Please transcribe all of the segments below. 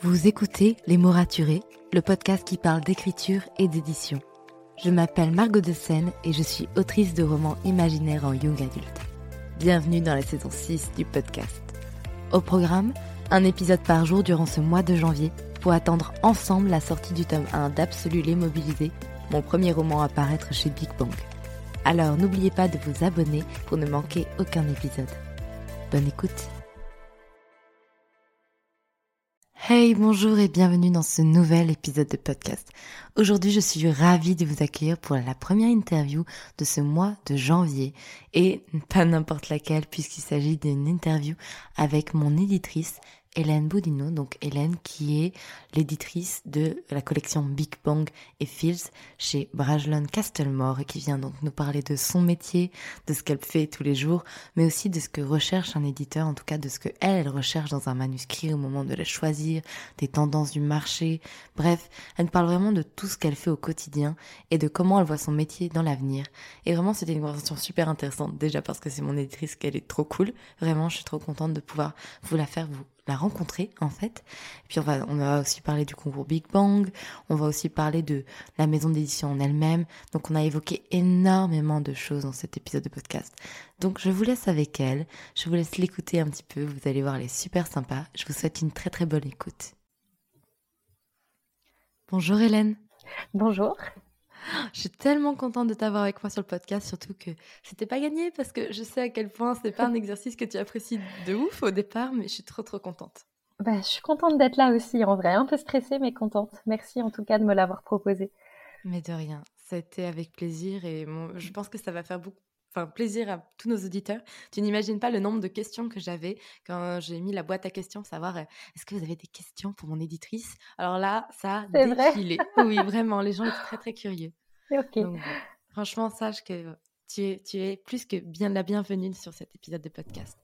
Vous écoutez Les mots raturés, le podcast qui parle d'écriture et d'édition. Je m'appelle Margot de Seine et je suis autrice de romans imaginaires en young adulte. Bienvenue dans la saison 6 du podcast. Au programme, un épisode par jour durant ce mois de janvier pour attendre ensemble la sortie du tome 1 d'Absolu l'immobilisé, mon premier roman à paraître chez Big Bang. Alors n'oubliez pas de vous abonner pour ne manquer aucun épisode. Bonne écoute Hey, bonjour et bienvenue dans ce nouvel épisode de podcast. Aujourd'hui, je suis ravie de vous accueillir pour la première interview de ce mois de janvier et pas n'importe laquelle puisqu'il s'agit d'une interview avec mon éditrice Hélène Boudino, donc Hélène qui est l'éditrice de la collection Big Bang et Fields chez Brajlon Castlemore et qui vient donc nous parler de son métier, de ce qu'elle fait tous les jours, mais aussi de ce que recherche un éditeur, en tout cas de ce que elle, recherche dans un manuscrit au moment de le choisir, des tendances du marché. Bref, elle parle vraiment de tout ce qu'elle fait au quotidien et de comment elle voit son métier dans l'avenir. Et vraiment, c'était une conversation super intéressante, déjà parce que c'est mon éditrice qu'elle est trop cool. Vraiment, je suis trop contente de pouvoir vous la faire vous la rencontrer en fait. Puis on va, on va aussi parler du concours Big Bang, on va aussi parler de la maison d'édition en elle-même. Donc on a évoqué énormément de choses dans cet épisode de podcast. Donc je vous laisse avec elle, je vous laisse l'écouter un petit peu, vous allez voir, elle est super sympa. Je vous souhaite une très très bonne écoute. Bonjour Hélène. Bonjour. Je suis tellement contente de t'avoir avec moi sur le podcast, surtout que c'était pas gagné parce que je sais à quel point c'est pas un exercice que tu apprécies de ouf au départ, mais je suis trop trop contente. Bah, je suis contente d'être là aussi, en vrai, un peu stressée mais contente. Merci en tout cas de me l'avoir proposé. Mais de rien, ça a été avec plaisir et je pense que ça va faire beaucoup, enfin plaisir à tous nos auditeurs. Tu n'imagines pas le nombre de questions que j'avais quand j'ai mis la boîte à questions, savoir euh, est-ce que vous avez des questions pour mon éditrice? Alors là, ça a défilé. oui, vraiment, les gens étaient très très curieux. Franchement, sache que tu es, tu es plus que bien la bienvenue sur cet épisode de podcast.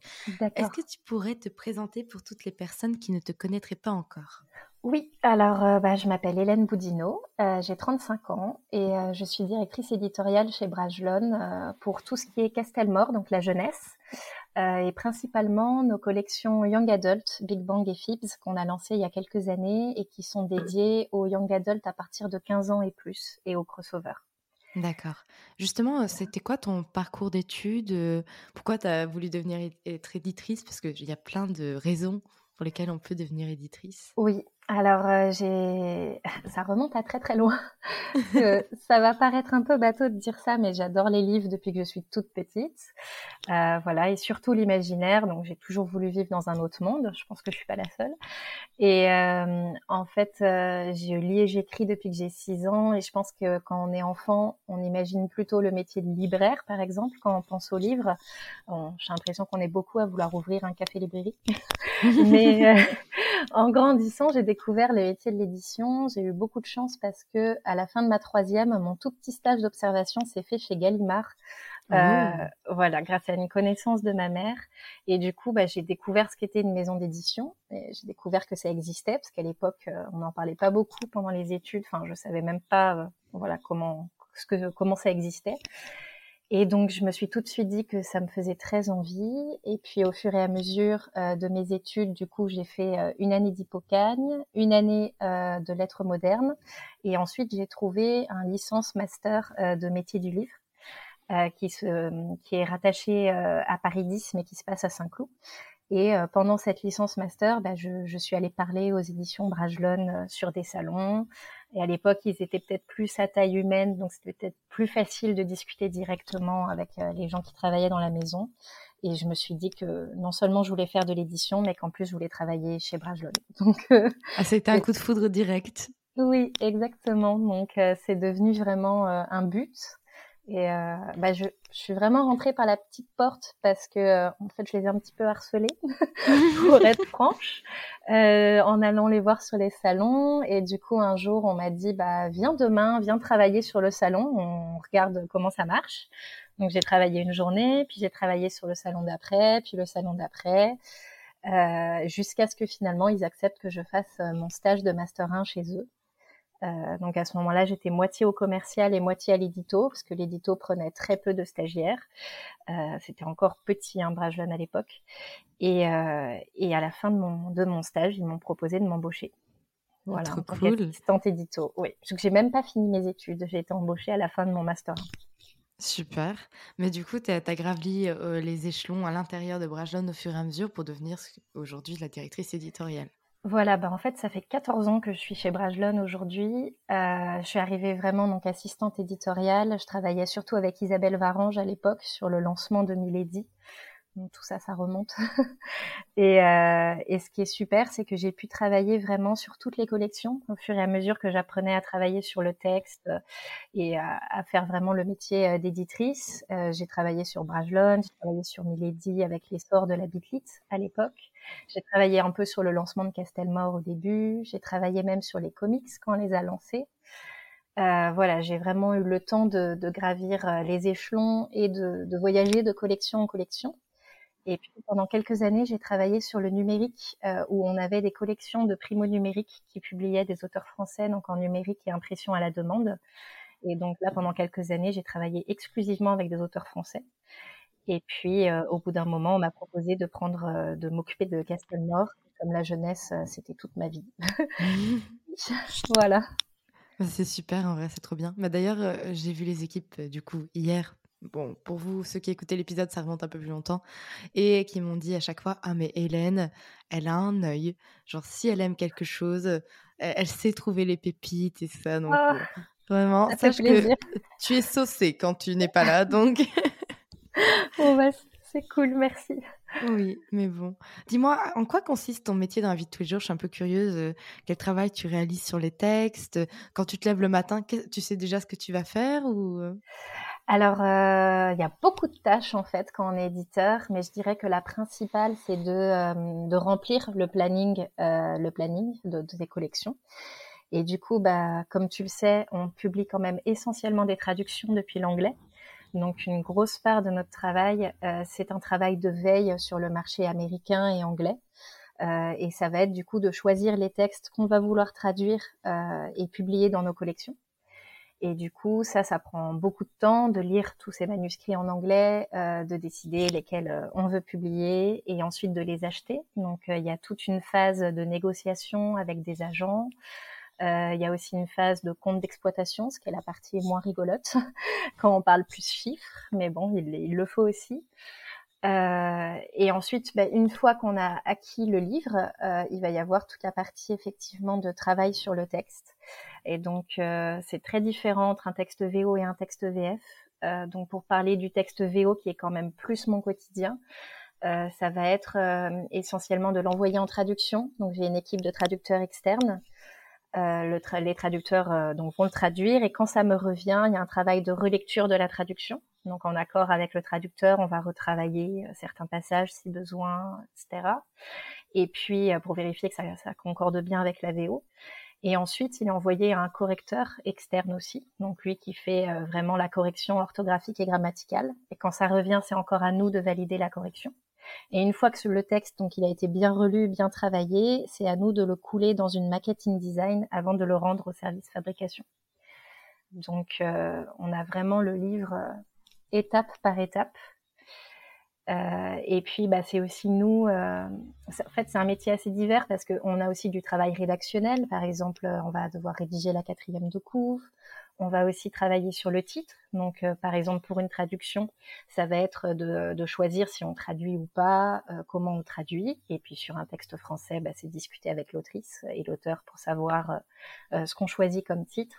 Est-ce que tu pourrais te présenter pour toutes les personnes qui ne te connaîtraient pas encore? Oui, alors euh, bah, je m'appelle Hélène Boudino, euh, j'ai 35 ans et euh, je suis directrice éditoriale chez Brajlon pour tout ce qui est Castelmore, donc la jeunesse, et principalement nos collections Young Adult, Big Bang et Fibs qu'on a lancées il y a quelques années et qui sont dédiées aux Young Adult à partir de 15 ans et plus et aux crossovers. D'accord. Justement, c'était quoi ton parcours d'études Pourquoi tu as voulu devenir être éditrice? Parce qu'il y a plein de raisons pour lesquelles on peut devenir éditrice. Oui, alors, euh, j'ai, ça remonte à très très loin. ça va paraître un peu bateau de dire ça, mais j'adore les livres depuis que je suis toute petite. Euh, voilà, et surtout l'imaginaire. Donc, j'ai toujours voulu vivre dans un autre monde. Je pense que je suis pas la seule. Et euh, en fait, j'ai lu et j'écris depuis que j'ai 6 ans. Et je pense que quand on est enfant, on imagine plutôt le métier de libraire, par exemple, quand on pense aux livres. j'ai l'impression qu'on est beaucoup à vouloir ouvrir un café librairie. mais en grandissant, j'ai découvert le métier de l'édition. J'ai eu beaucoup de chance parce que à la fin de ma troisième, mon tout petit stage d'observation s'est fait chez Gallimard. Euh, oh. voilà, grâce à une connaissance de ma mère. Et du coup, bah, j'ai découvert ce qu'était une maison d'édition. J'ai découvert que ça existait parce qu'à l'époque, euh, on n'en parlait pas beaucoup pendant les études. Enfin, je savais même pas, euh, voilà, comment, ce que, comment ça existait. Et donc, je me suis tout de suite dit que ça me faisait très envie. Et puis, au fur et à mesure euh, de mes études, du coup, j'ai fait euh, une année d'hypocagne, une année euh, de lettres modernes. Et ensuite, j'ai trouvé un licence master de métier du livre. qui, se, qui est rattaché à Paris 10, mais qui se passe à Saint-Cloud. Et euh, pendant cette licence master, bah, je, je, suis allée parler aux éditions Brajlon euh, sur des salons. Et à l'époque, ils étaient peut-être plus à taille humaine, donc c'était peut-être plus facile de discuter directement avec euh, les gens qui travaillaient dans la maison. Et je me suis dit que non seulement je voulais faire de l'édition, mais qu'en plus je voulais travailler chez Brajlon. Donc, ah, c'était un coup de foudre direct. Oui, exactement. Donc, c'est devenu vraiment un but. Et euh, bah je, je, suis vraiment rentrée par la petite porte parce que euh, en fait je les ai un petit peu harcelés pour être franche euh, en allant les voir sur les salons. Et du coup un jour on m'a dit bah viens demain viens travailler sur le salon. On regarde comment ça marche. Donc j'ai travaillé une journée puis j'ai travaillé sur le salon d'après puis le salon d'après euh, jusqu'à ce que finalement ils acceptent que je fasse euh, mon stage de master 1 chez eux euh, donc à ce moment-là, j'étais moitié au commercial et moitié à l'édito, parce que l'édito prenait très peu de stagiaires. Euh, C'était encore petit, un hein, jeune à l'époque. Et, euh, et, à la fin de mon, de mon stage, ils m'ont proposé de m'embaucher. Voilà, Trop cool. assistante édito. Oui, parce que j'ai même pas fini mes études. J'ai été embauchée à la fin de mon master. Super. Mais du coup, tu as, gravli euh, les échelons à l'intérieur de Brajlon au fur et à mesure pour devenir aujourd'hui la directrice éditoriale. Voilà, bah en fait, ça fait 14 ans que je suis chez Brajlon aujourd'hui. Euh, je suis arrivée vraiment donc assistante éditoriale. Je travaillais surtout avec Isabelle Varange à l'époque sur le lancement de Milady. Tout ça, ça remonte. et, euh, et, ce qui est super, c'est que j'ai pu travailler vraiment sur toutes les collections au fur et à mesure que j'apprenais à travailler sur le texte euh, et à, faire vraiment le métier euh, d'éditrice. Euh, j'ai travaillé sur Brajlon, j'ai travaillé sur Milady avec l'essor de la Bitlit à l'époque. J'ai travaillé un peu sur le lancement de Castelmore au début. J'ai travaillé même sur les comics quand on les a lancés. Euh, voilà, j'ai vraiment eu le temps de, de gravir les échelons et de, de, voyager de collection en collection. Et puis pendant quelques années, j'ai travaillé sur le numérique, euh, où on avait des collections de primo numériques qui publiaient des auteurs français, donc en numérique et impression à la demande. Et donc là, pendant quelques années, j'ai travaillé exclusivement avec des auteurs français. Et puis, euh, au bout d'un moment, on m'a proposé de prendre, euh, de m'occuper de Castelnord. Comme la jeunesse, c'était toute ma vie. voilà. C'est super, en vrai, c'est trop bien. Bah, D'ailleurs, j'ai vu les équipes, du coup, hier. Bon, pour vous, ceux qui écoutaient l'épisode, ça remonte un peu plus longtemps. Et qui m'ont dit à chaque fois Ah, mais Hélène, elle a un œil. Genre, si elle aime quelque chose, elle, sait trouver les pépites et ça. Donc, oh, vraiment, sache que tu es saucée quand tu n'es pas là. Donc. bon, bah, c'est cool, merci. Oui, mais bon. Dis-moi, en quoi consiste ton métier dans la vie de tous les jours? Je suis un peu curieuse. Euh, quel travail tu réalises sur les textes? Quand tu te lèves le matin, tu sais déjà ce que tu vas faire ou euh? Alors, euh, il y a beaucoup de tâches en fait quand on est éditeur, mais je dirais que la principale, c'est de, de remplir le planning, le planning de, de tes collections. Et du coup, bah, comme tu le sais, on publie quand même essentiellement des traductions depuis l'anglais. Donc une grosse part de notre travail, euh, c'est un travail de veille sur le marché américain et anglais. Euh, et ça va être du coup de choisir les textes qu'on va vouloir traduire euh, et publier dans nos collections. Et du coup, ça, ça prend beaucoup de temps de lire tous ces manuscrits en anglais, de décider lesquels on veut publier et ensuite de les acheter. Donc, il y a toute une phase de négociation avec des agents, euh, il y a aussi une phase de compte d'exploitation, ce qui est la partie moins rigolote quand on parle plus chiffres, mais bon, il, il le faut aussi. Euh, et ensuite, bah, une fois qu'on a acquis le livre, euh, il va y avoir toute la partie effectivement de travail sur le texte. Et donc, euh, c'est très différent entre un texte VO et un texte VF. Euh, donc, pour parler du texte VO, qui est quand même plus mon quotidien, euh, ça va être essentiellement de l'envoyer en traduction. Donc, j'ai une équipe de traducteurs externes euh, les traducteurs euh, donc vont le traduire et quand ça me revient, il y a un travail de relecture de la traduction. Donc en accord avec le traducteur, on va retravailler euh, certains passages si besoin, etc. Et puis pour vérifier que ça, ça, concorde bien avec la VO. Et ensuite, il est envoyé à un correcteur externe aussi, donc lui qui fait vraiment la correction orthographique et grammaticale. Et quand ça revient, c'est encore à nous de valider la correction. Et une fois que le texte, donc, il a été bien relu, bien travaillé, c'est à nous de le couler dans une maquette InDesign avant de le rendre au service fabrication. Donc, euh, on a vraiment le livre euh, étape par étape. Euh, et puis, bah, c'est aussi nous. En fait, c'est un métier assez divers parce qu'on a aussi du travail rédactionnel. Par exemple, on va devoir rédiger la quatrième de couvre. On va aussi travailler sur le titre. Donc, euh, par exemple, pour une traduction, ça va être de, choisir si on traduit ou pas, euh, comment on traduit. Et puis, sur un texte français, bah, c'est discuter avec l'autrice et l'auteur pour savoir euh, ce qu'on choisit comme titre.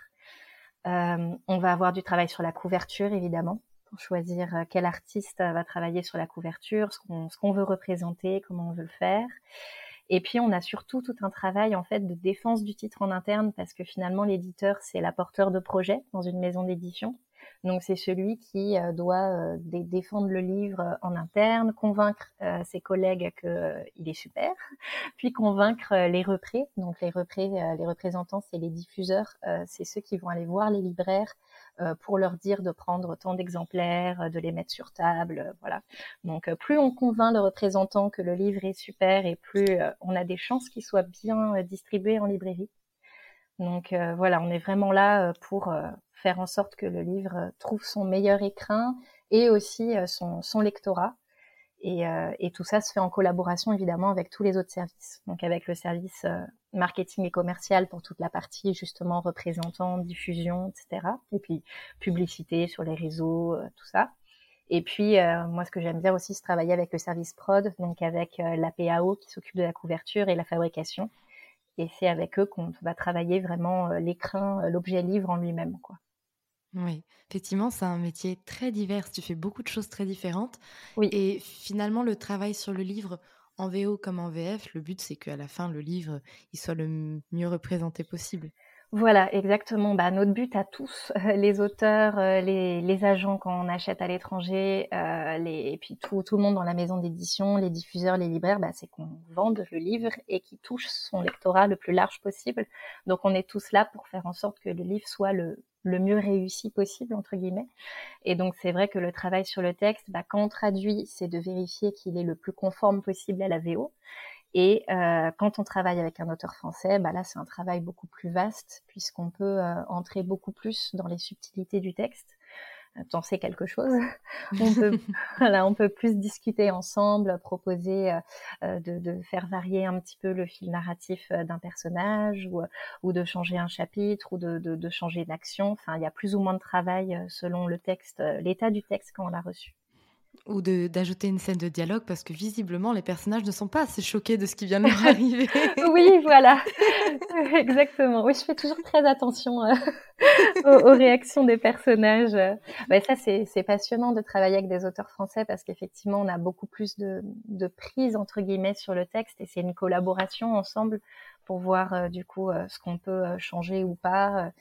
on va avoir du travail sur la couverture, évidemment pour choisir quel artiste va travailler sur la couverture, ce qu'on veut représenter, comment on veut le faire. Et puis on a surtout tout un travail en fait de défense du titre en interne parce que finalement l'éditeur c'est l'apporteur de projet dans une maison d'édition. Donc c'est celui qui euh, doit défendre le livre en interne, convaincre ses collègues qu'il est super, puis convaincre les représ. Donc les représ, les représentants, c'est les diffuseurs, c'est ceux qui vont aller voir les libraires euh, pour leur dire de prendre tant d'exemplaires, euh, de les mettre sur table, euh, voilà. Donc plus on convainc le représentant que le livre est super et plus on a des chances qu'il soit bien distribué en librairie. Donc voilà, on est vraiment là pour faire en sorte que le livre trouve son meilleur écrin et aussi son, son lectorat. Et, euh, et, tout ça se fait en collaboration évidemment avec tous les autres services. Donc avec le service euh, marketing et commercial pour toute la partie justement représentant, diffusion, etc. Et puis publicité sur les réseaux, euh, tout ça. Et puis moi ce que j'aime bien aussi c'est travailler avec le service prod, donc avec la PAO qui s'occupe de la couverture et la fabrication. Et c'est avec eux qu'on va travailler vraiment l'écrin, l'objet livre en lui-même, quoi. Oui, effectivement, c'est un métier très divers. Tu fais beaucoup de choses très différentes. Oui. Et finalement, le travail sur le livre, en VO comme en VF, le but, c'est qu'à la fin, le livre, il soit le mieux représenté possible. Voilà, exactement. Bah, notre but à tous, les auteurs, euh, les, les agents quand on achète à l'étranger, euh, les, et puis tout, tout le monde dans la maison d'édition, les diffuseurs, les libraires, bah, c'est qu'on vende le livre et qu'il touche son lectorat le plus large possible. Donc on est tous là pour faire en sorte que le livre soit le, le mieux réussi possible entre guillemets. Et donc c'est vrai que le travail sur le texte, bah, quand on traduit, c'est de vérifier qu'il est le plus conforme possible à la VO. Et euh, quand on travaille avec un auteur français, bah là c'est un travail beaucoup plus vaste puisqu'on peut euh, entrer beaucoup plus dans les subtilités du texte t'en sais quelque chose. on peut, voilà, on peut plus discuter ensemble, proposer euh, euh, de, de, faire varier un petit peu le fil narratif euh, d'un personnage ou, ou, de changer un chapitre ou de, de, de changer d'action. Enfin, il y a plus ou moins de travail selon le texte, l'état du texte quand on l'a reçu ou d'ajouter une scène de dialogue parce que visiblement les personnages ne sont pas assez choqués de ce qui vient de leur arriver. oui, voilà, exactement. Oui, je fais toujours très attention euh, aux, réactions des personnages. Bah, ça, c'est passionnant de travailler avec des auteurs français parce qu'effectivement, on a beaucoup plus de, de prise entre guillemets sur le texte et c'est une collaboration ensemble pour voir euh, du coup euh, ce qu'on peut changer ou pas.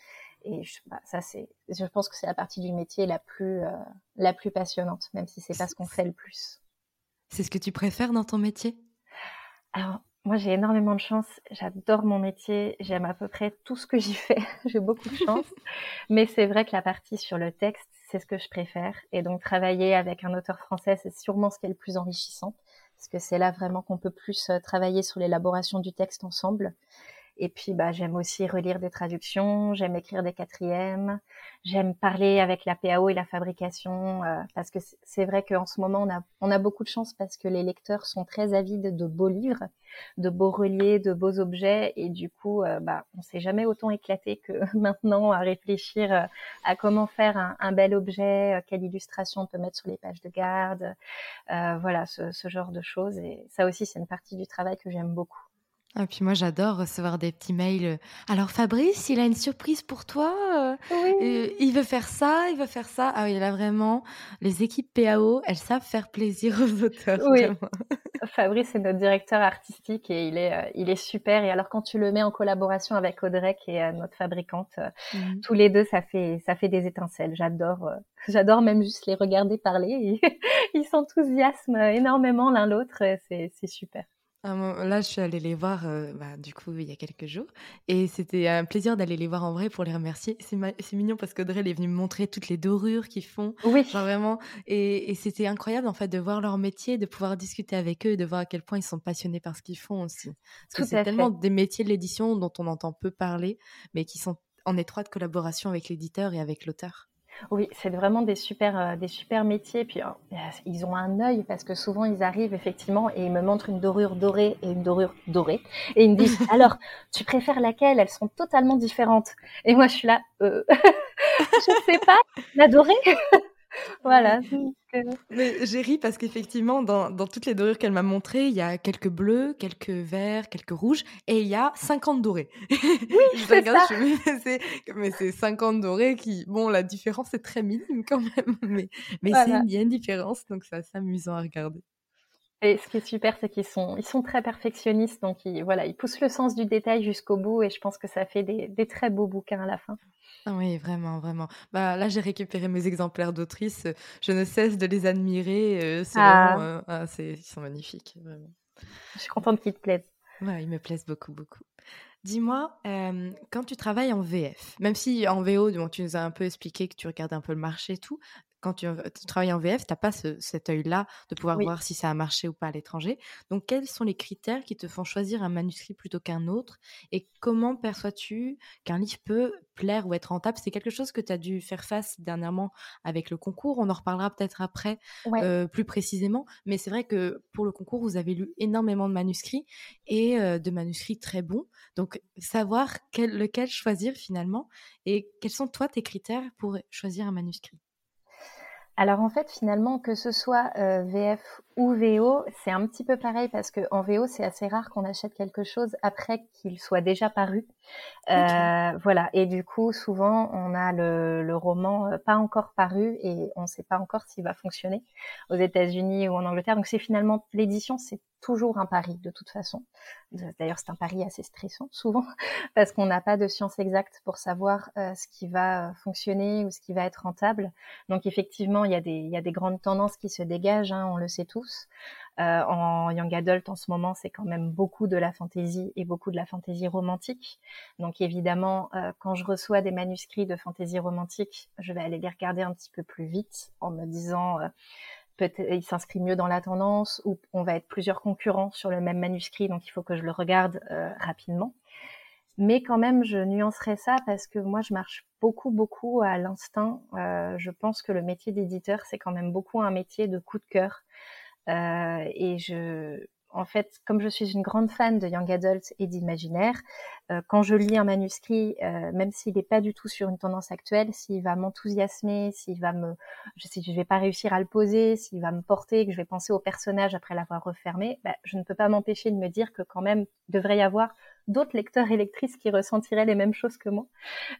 Et je, bah, ça, c'est, je pense que c'est la partie du métier la plus, euh, la plus passionnante, même si c'est pas ce qu'on fait le plus. C'est ce que tu préfères dans ton métier? Alors, moi, j'ai énormément de chance. J'adore mon métier. J'aime à peu près tout ce que j'y fais. j'ai beaucoup de chance. Mais c'est vrai que la partie sur le texte, c'est ce que je préfère. Et donc, travailler avec un auteur français, c'est sûrement ce qui est le plus enrichissant. Parce que c'est là vraiment qu'on peut plus euh, travailler sur l'élaboration du texte ensemble. Et puis, bah, j'aime aussi relire des traductions, j'aime écrire des quatrièmes, j'aime parler avec la PAO et la fabrication, euh, parce que c'est vrai qu'en ce moment, on a, on a beaucoup de chance parce que les lecteurs sont très avides de beaux livres, de beaux reliés, de beaux objets, et du coup, euh, bah, on s'est jamais autant éclaté que maintenant à réfléchir euh, à comment faire un, un bel objet, quelle illustration on peut mettre sur les pages de garde, voilà, ce, ce genre de choses. Et ça aussi, c'est une partie du travail que j'aime beaucoup. Et ah, puis moi, j'adore recevoir des petits mails. Euh, Alors Fabrice, il a une surprise pour toi. Euh, oui. il veut faire ça, il veut faire ça. Ah oui, là vraiment, les équipes PAO, elles savent faire plaisir aux auteurs. Oui. Fabrice c'est notre directeur artistique et il est, euh, il est super. Et alors quand tu le mets en collaboration avec Audrey, qui est notre fabricante, mmh. tous les deux, ça fait, ça fait des étincelles. J'adore, j'adore même juste les regarder parler. ils s'enthousiasment énormément l'un l'autre. C'est super. Ah, là, je suis allée les voir, euh, bah, du coup, il y a quelques jours. Et c'était un plaisir d'aller les voir en vrai pour les remercier. C'est mignon parce qu'Audrey est venue me montrer toutes les dorures qu'ils font. Oui. Genre vraiment. Et, c'était incroyable, en fait, de voir leur métier, de pouvoir discuter avec eux et de voir à quel point ils sont passionnés par ce qu'ils font aussi. Parce que c'est tellement des métiers de l'édition dont on entend peu parler, mais qui sont en étroite collaboration avec l'éditeur et avec l'auteur. Oui, c'est vraiment des super, euh, des super métiers. Puis euh, ils ont un œil parce que souvent ils arrivent effectivement et ils me montrent une dorure dorée et une dorure dorée et ils me disent alors tu préfères laquelle? Elles sont totalement différentes. Et moi je suis là, euh... je sais pas, la dorée? Voilà. Mais j'ai ri parce qu'effectivement, dans, dans, toutes les dorures qu'elle m'a montrées, il y a quelques bleus, quelques verts, quelques rouges, et il y a 50 dorés. Oui, je regarde, je mais c'est 50 dorés qui, bon, la différence est très minime quand même, mais, mais il y a une différence, donc c'est assez amusant à regarder. Et ce qui est super, c'est qu'ils sont, ils sont très perfectionnistes, donc ils, voilà, ils poussent le sens du détail jusqu'au bout, et je pense que ça fait des, des très beaux bouquins à la fin. Ah oui, vraiment, vraiment. Bah, là, j'ai récupéré mes exemplaires d'autrices. Je ne cesse de les admirer. Euh, c'est ah. vraiment, euh, ah, ils sont magnifiques, vraiment. Je suis contente qu'ils te plaisent. Ouais, ils me plaisent beaucoup, beaucoup. Dis-moi, euh, quand tu travailles en VF, même si en VO, tu nous as un peu expliqué que tu regardes un peu le marché et tout, quand tu, travailles en VF, tu n'as pas cet œil-là de pouvoir voir si ça a marché ou pas à l'étranger. Donc, quels sont les critères qui te font choisir un manuscrit plutôt qu'un autre? Et comment perçois-tu qu'un livre peut plaire ou être rentable? C'est quelque chose que tu as dû faire face dernièrement avec le concours. On en reparlera peut-être après euh, plus précisément. Mais c'est vrai que pour le concours, vous avez lu énormément de manuscrits et euh, de manuscrits très bons. Donc, savoir lequel choisir finalement et quels sont toi tes critères pour choisir un manuscrit? Alors en fait, finalement, que ce soit euh, VF ou VO, c'est un petit peu pareil parce que en VO, c'est assez rare qu'on achète quelque chose après qu'il soit déjà paru. Euh, voilà. Et du coup, souvent, on a le, le roman euh, pas encore paru et on ne sait pas encore s'il va fonctionner aux États-Unis ou en Angleterre. Donc c'est finalement l'édition, c'est toujours un pari de toute façon. D'ailleurs, c'est un pari assez stressant souvent parce qu'on n'a pas de science exacte pour savoir euh, ce qui va fonctionner ou ce qui va être rentable. Donc effectivement, il y a des, y a des grandes tendances qui se dégagent, hein, on le sait tous. Euh, en young adult en ce moment, c'est quand même beaucoup de la fantaisie et beaucoup de la fantaisie romantique. Donc évidemment, euh, quand je reçois des manuscrits de fantaisie romantique, je vais aller les regarder un petit peu plus vite en me disant euh, peut-être il s'inscrit mieux dans la tendance ou on va être plusieurs concurrents sur le même manuscrit, donc il faut que je le regarde rapidement. Mais quand même, je nuancerai ça parce que moi, je marche beaucoup, beaucoup à l'instinct. je pense que le métier d'éditeur, c'est quand même beaucoup un métier de coup de cœur. Euh, et je, en fait, comme je suis une grande fan de young adult et d'imaginaire, euh, quand je lis un manuscrit, euh, même s'il n'est pas du tout sur une tendance actuelle, s'il va m'enthousiasmer, s'il va me, je, si je vais pas réussir à le poser, s'il va me porter, que je vais penser au personnage après l'avoir refermé, bah, je ne peux pas m'empêcher de me dire que quand même il devrait y avoir d'autres lecteurs et lectrices qui ressentiraient les mêmes choses que moi.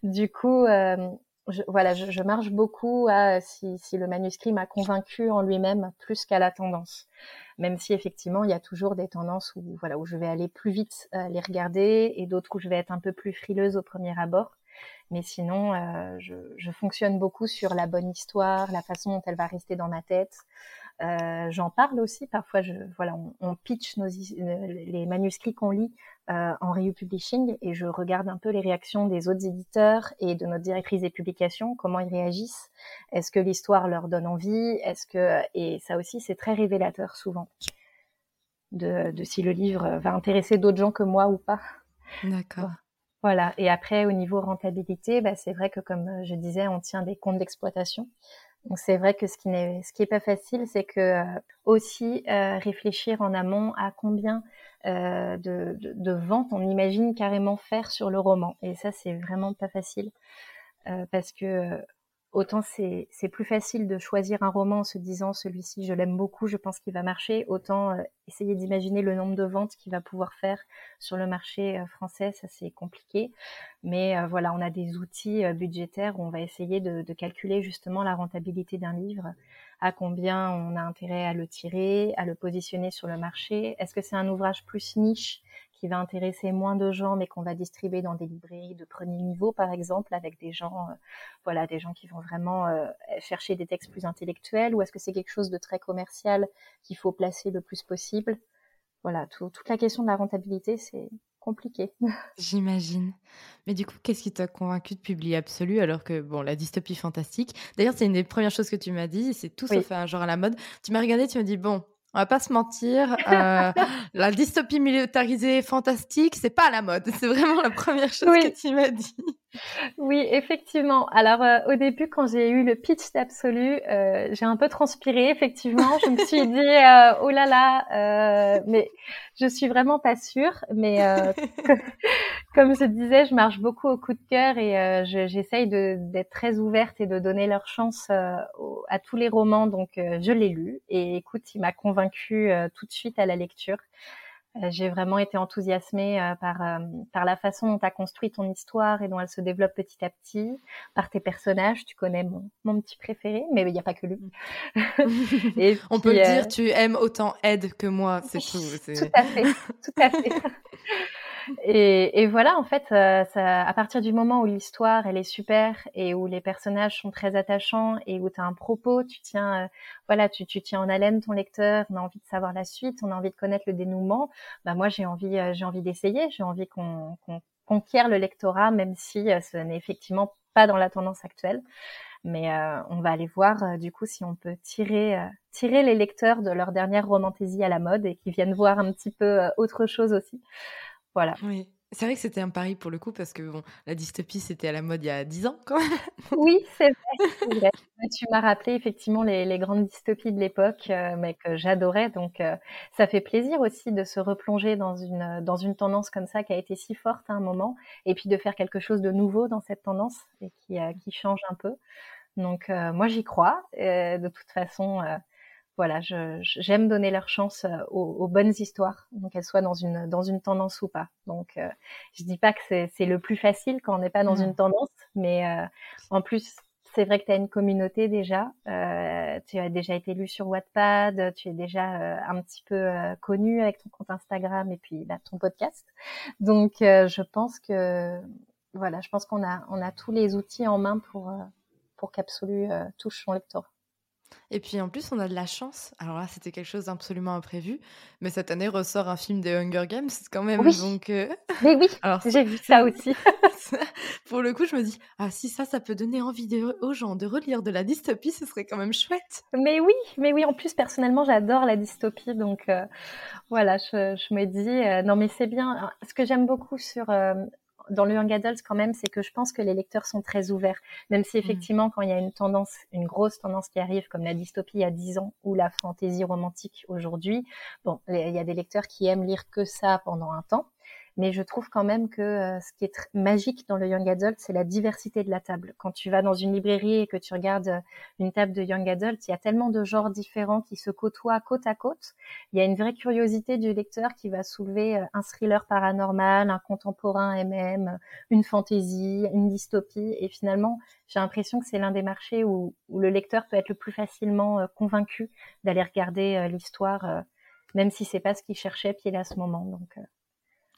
Du coup, euh, je, voilà, je, je, marche beaucoup à si, si le manuscrit m'a convaincu en lui-même plus qu'à la tendance. Même si effectivement il y a toujours des tendances où voilà où je vais aller plus vite euh, les regarder et d'autres où je vais être un peu plus frileuse au premier abord. Mais sinon, euh, je, je, fonctionne beaucoup sur la bonne histoire, la façon dont elle va rester dans ma tête, euh, j'en parle aussi parfois. Je, voilà, on, pitch nos, euh, les manuscrits qu'on lit euh, en Publishing et je regarde un peu les réactions des autres éditeurs et de notre directrice des publications, comment ils réagissent. Est-ce que l'histoire leur donne envie? Est-ce que et ça aussi c'est très révélateur souvent de, de si le livre va intéresser d'autres gens que moi ou pas. D'accord. Voilà. Et après, au niveau rentabilité, bah, c'est vrai que comme je disais, on tient des comptes d'exploitation. Donc c'est vrai que ce qui n'est ce qui est pas facile, c'est que euh, aussi euh, réfléchir en amont à combien euh, de, de, de, ventes on imagine carrément faire sur le roman. Et ça c'est vraiment pas facile parce que autant c'est plus facile de choisir un roman en se disant celui-ci je l'aime beaucoup, je pense qu'il va marcher, autant euh, essayer d'imaginer le nombre de ventes qu'il va pouvoir faire sur le marché euh, français, ça c'est compliqué. Mais euh, voilà, on a des outils budgétaires où on va essayer de, de calculer justement la rentabilité d'un livre, à combien on a intérêt à le tirer, à le positionner sur le marché. Est-ce que c'est un ouvrage plus niche? Qui va intéresser moins de gens, mais qu'on va distribuer dans des librairies de premier niveau, par exemple, avec des gens, euh, voilà, des gens qui vont vraiment euh, chercher des textes plus intellectuels, ou est-ce que c'est quelque chose de très commercial qu'il faut placer le plus possible? Voilà, toute la question de la rentabilité, c'est compliqué. J'imagine. Mais du coup, qu'est-ce qui t'a convaincu de publier Absolu alors que, bon, la dystopie fantastique, d'ailleurs, c'est une des premières choses que tu m'as dit, c'est tout sauf un genre à la mode. Tu m'as regardé, tu m'as dit, bon, on va pas se mentir, euh, la dystopie militarisée fantastique, c'est pas à la mode. C'est vraiment la première chose que tu m'as dit. Oui, effectivement. Alors euh, au début, quand j'ai eu le pitch d'absolu, euh, j'ai un peu transpiré. Effectivement, je me suis dit euh, oh là là, mais je suis vraiment pas sûre. Mais comme je disais, je marche beaucoup au coup de cœur et j'essaye d'être très ouverte et de donner leur chance à tous les romans. Donc je l'ai lu et écoute, il m'a convaincue tout de suite à la lecture. Euh, j'ai vraiment été enthousiasmée euh, par, euh, par la façon dont tu as construit ton histoire et dont elle se développe petit à petit, par tes personnages. Tu connais mon, mon petit préféré, mais il n'y a pas que lui. et On peut le dire, tu aimes autant Ed que moi, c'est tout. Tout à fait, tout à fait. et, et, voilà, en fait, euh, ça, à partir du moment où l'histoire elle est super et où les personnages sont très attachants et où tu as un propos, tu tiens, euh, voilà, tu, tu, tiens en haleine ton lecteur, on a envie de savoir la suite, on a envie de connaître le dénouement. Bah moi, j'ai envie, euh, j'ai envie d'essayer, j'ai envie qu'on qu'on conquiert le lectorat, même si ce n'est effectivement pas dans la tendance actuelle. Mais on va aller voir du coup si on peut tirer tirer les lecteurs de leur dernière romantaisie à la mode et qui viennent voir un petit peu autre chose aussi. Voilà. Oui. C'est vrai que c'était un pari pour le coup parce que bon, la dystopie c'était à la mode il y a dix ans quand même. Oui, c'est vrai, Tu m'as rappelé effectivement les, grandes dystopies de l'époque, euh, mais que j'adorais. Donc euh, ça fait plaisir aussi de se replonger dans une dans une tendance comme ça qui a été si forte à un moment, et puis de faire quelque chose de nouveau dans cette tendance et qui euh, qui change un peu. Donc moi j'y crois. de toute façon voilà, j'aime donner leur chance euh, aux, bonnes histoires, donc qu'elles soient dans une dans une tendance ou pas. Donc, euh, je dis pas que c'est le plus facile quand on n'est pas dans une tendance, mais euh, en plus, c'est vrai que tu as une communauté déjà. Euh, tu as déjà été lu sur Wattpad, tu es déjà un petit peu connu avec ton compte Instagram et puis bah, ton podcast. Donc, je pense que voilà, je pense qu'on a on a tous les outils en main pour pour qu'Absolu touche son lecteur. Et puis en plus, on a de la chance. Alors là, c'était quelque chose d'absolument imprévu. Mais cette année ressort un film des Hunger Games quand même. Oui. Donc, euh, Mais oui, j'ai vu ça aussi. Pour le coup, je me dis, ah si ça, ça peut donner envie aux gens de relire de la dystopie, ce serait quand même chouette. Mais oui, mais oui. En plus, personnellement, j'adore la dystopie. Donc euh, voilà, je, je, me dis, euh, non mais c'est bien. Ce que j'aime beaucoup sur dans le young adult quand même, c'est que je pense que les lecteurs sont très ouverts, même si mm. effectivement quand il y a une tendance, une grosse tendance qui arrive, comme la dystopie a 10 ans ou la fantaisie romantique aujourd'hui, bon, il y a des lecteurs qui aiment lire que ça pendant un temps, mais je trouve quand même que euh, ce qui est magique dans le young adult, c'est la diversité de la table. Quand tu vas dans une librairie et que tu regardes euh, une table de young adult, il y a tellement de genres différents qui se côtoient côte à côte. Il y a une vraie curiosité du lecteur qui va soulever euh, un thriller paranormal, un contemporain MM, une fantaisie, une dystopie, et finalement, j'ai l'impression que c'est l'un des marchés où, le lecteur peut être le plus facilement convaincu d'aller regarder l'histoire, même si c'est pas ce qu'il cherchait pile à ce moment. Donc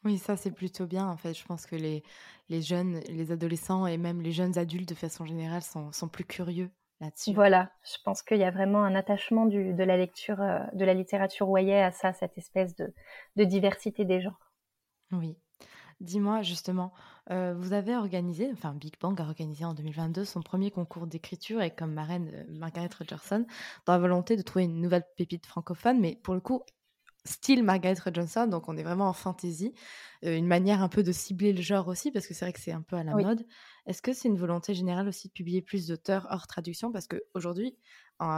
oui, ça c'est plutôt bien en fait. Je pense que les, les jeunes, les adolescents et même les jeunes adultes de façon générale sont, sont plus curieux là-dessus. Voilà, je pense qu'il y a vraiment un attachement du, de la lecture, euh, de la littérature Wayet à ça, cette espèce de, de diversité des genres. Oui. Dis-moi justement, euh, vous avez organisé, enfin Big Bang a organisé en 2022 son premier concours d'écriture et comme marraine euh, Margaret Rogerson, dans la volonté de trouver une nouvelle pépite francophone, mais pour le coup style Margaret Johnson, donc on est vraiment en fantasy, euh, une manière un peu de cibler le genre aussi, parce que c'est vrai que c'est un peu à la mode. Est-ce que c'est une volonté générale aussi de publier plus d'auteurs hors traduction? Parce qu'aujourd'hui,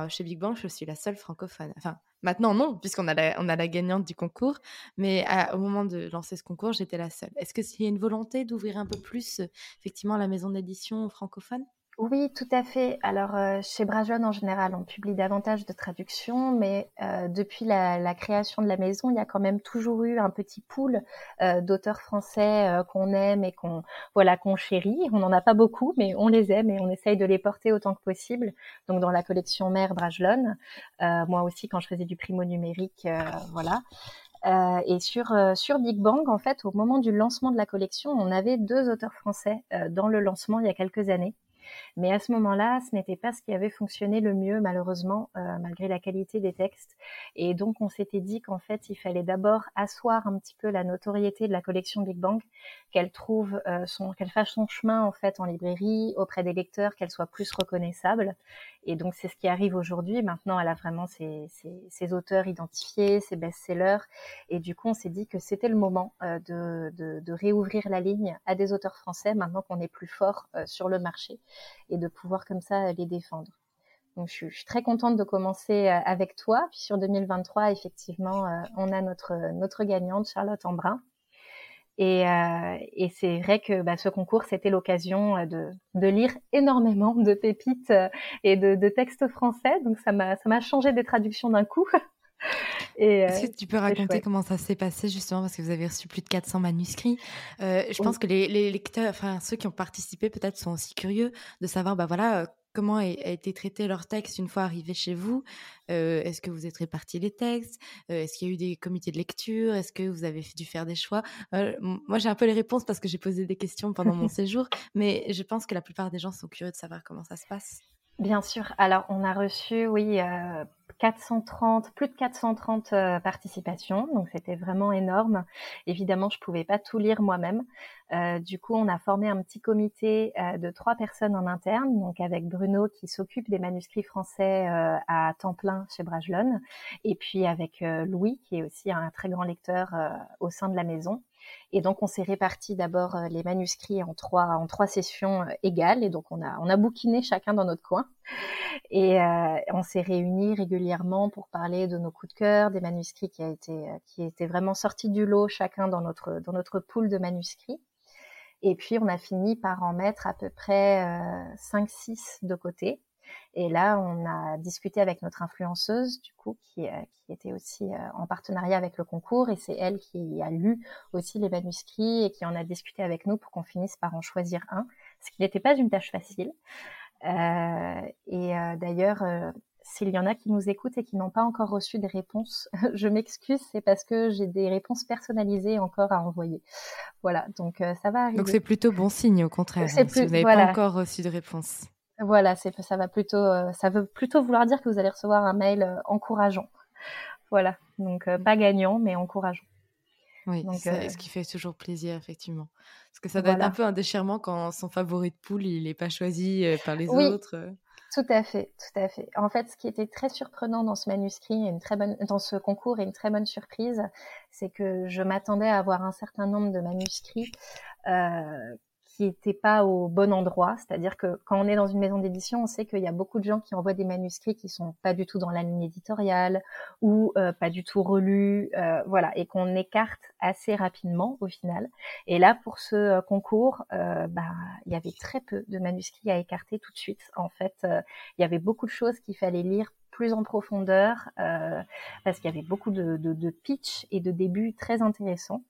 chez Big Bang, je suis la seule francophone. Enfin, maintenant non, puisqu'on a, la, on a la gagnante du concours, mais au moment de lancer ce concours, j'étais la seule. Est-ce que s'il y a une volonté d'ouvrir un peu plus, effectivement, la maison d'édition francophone? Oui, tout à fait. Alors, euh, chez Brajon, en général, on publie davantage de traductions, mais euh, depuis la, création de la maison, il y a quand même toujours eu un petit pool euh, d'auteurs français qu'on aime et qu'on voilà qu'on chérit. On n'en a pas beaucoup, mais on les aime et on essaye de les porter autant que possible. Donc, dans la collection mère Brajlon, moi aussi, quand je faisais du primo numérique, voilà. et sur sur Big Bang, en fait, au moment du lancement de la collection, on avait deux auteurs français dans le lancement il y a quelques années. Mais à ce moment-là, ce n'était pas ce qui avait fonctionné le mieux, malheureusement, euh, malgré la qualité des textes. Et donc, on s'était dit qu'en fait, il fallait d'abord asseoir un petit peu la notoriété de la collection Big Bang, qu'elle trouve euh, son, qu'elle fasse son chemin en fait en librairie auprès des lecteurs, qu'elle soit plus reconnaissable. Et donc, c'est ce qui arrive aujourd'hui. Maintenant, elle a vraiment ses, auteurs identifiés, ses best-sellers. Et du coup, on s'est dit que c'était le moment euh, de, réouvrir la ligne à des auteurs français maintenant qu'on est plus fort sur le marché et de pouvoir comme ça les défendre. Donc je suis, très contente de commencer euh, avec toi. Puis sur 2023, effectivement, euh, on a notre notre gagnante Charlotte Embrun. Et, euh, et c'est vrai que bah, ce concours, c'était l'occasion de, de, lire énormément de pépites et de, de textes français. Donc ça m'a ça m'a changé des traductions d'un coup. Est-ce que tu peux raconter comment ça s'est passé justement parce que vous avez reçu plus de 400 manuscrits euh, Je pense que les, les, lecteurs, enfin ceux qui ont participé peut-être sont aussi curieux de savoir, bah voilà, comment a, été traité leur texte une fois arrivé chez vous? Euh, Est-ce que vous êtes répartis les textes? Euh, Est-ce qu'il y a eu des comités de lecture? Est-ce que vous avez dû faire des choix? Euh, Moi, j'ai un peu les réponses parce que j'ai posé des questions pendant mon séjour, mais je pense que la plupart des gens sont curieux de savoir comment ça se passe. Bien sûr. Alors, on a reçu, oui, 430, plus de 430 euh, participations, donc c'était vraiment énorme. Évidemment, je pouvais pas tout lire moi-même. Euh, du coup, on a formé un petit comité euh, de trois personnes en interne, donc avec Bruno qui s'occupe des manuscrits français à temps plein chez Bragelonne, et puis avec Louis qui est aussi un très grand lecteur au sein de la maison. Et donc, on s'est réparti d'abord euh, les manuscrits en trois, en trois sessions euh, égales. Et donc, on a, on a bouquiné chacun dans notre coin. Et euh, on s'est réunis régulièrement pour parler de nos coups de cœur, des manuscrits qui, a été, qui étaient vraiment sortis du lot, chacun dans notre, dans notre pool de manuscrits. Et puis, on a fini par en mettre à peu près euh, 5-6 de côté. Et là, on a discuté avec notre influenceuse, du coup, qui, euh, qui était aussi euh, en partenariat avec le concours, et c'est elle qui a lu aussi les manuscrits et qui en a discuté avec nous pour qu'on finisse par en choisir un, ce qui n'était pas une tâche facile. Euh, et euh, d'ailleurs, s'il y en a qui nous écoutent et qui n'ont pas encore reçu des réponses, je m'excuse, c'est parce que j'ai des réponses personnalisées encore à envoyer. Voilà, donc ça va arriver. Donc c'est plutôt bon signe, au contraire, hein, si vous n'avez pas encore reçu de réponse. Voilà, c'est ça va plutôt, euh, ça veut plutôt vouloir dire que vous allez recevoir un mail euh, encourageant. Voilà, donc euh, pas gagnant, mais encourageant. Oui, ce qui fait toujours plaisir, effectivement. Parce que ça donne un peu un déchirement quand son favori de poule, il n'est pas choisi par les autres. Tout à fait, tout à fait. En fait, ce qui était très surprenant dans ce manuscrit, une très bonne, dans ce concours et une très bonne surprise, c'est que je m'attendais à avoir un certain nombre de manuscrits qui n'était pas au bon endroit. C'est-à-dire que quand on est dans une maison d'édition, on sait qu'il y a beaucoup de gens qui envoient des manuscrits qui sont pas du tout dans la ligne éditoriale ou euh, pas du tout relus, euh, voilà, et qu'on écarte assez rapidement au final. Et là, pour ce euh, concours, euh, bah, il y avait très peu de manuscrits à écarter tout de suite. En fait, euh, il y avait beaucoup de choses qu'il fallait lire plus en profondeur parce qu'il y avait beaucoup de, de, de pitch et de débuts très intéressants.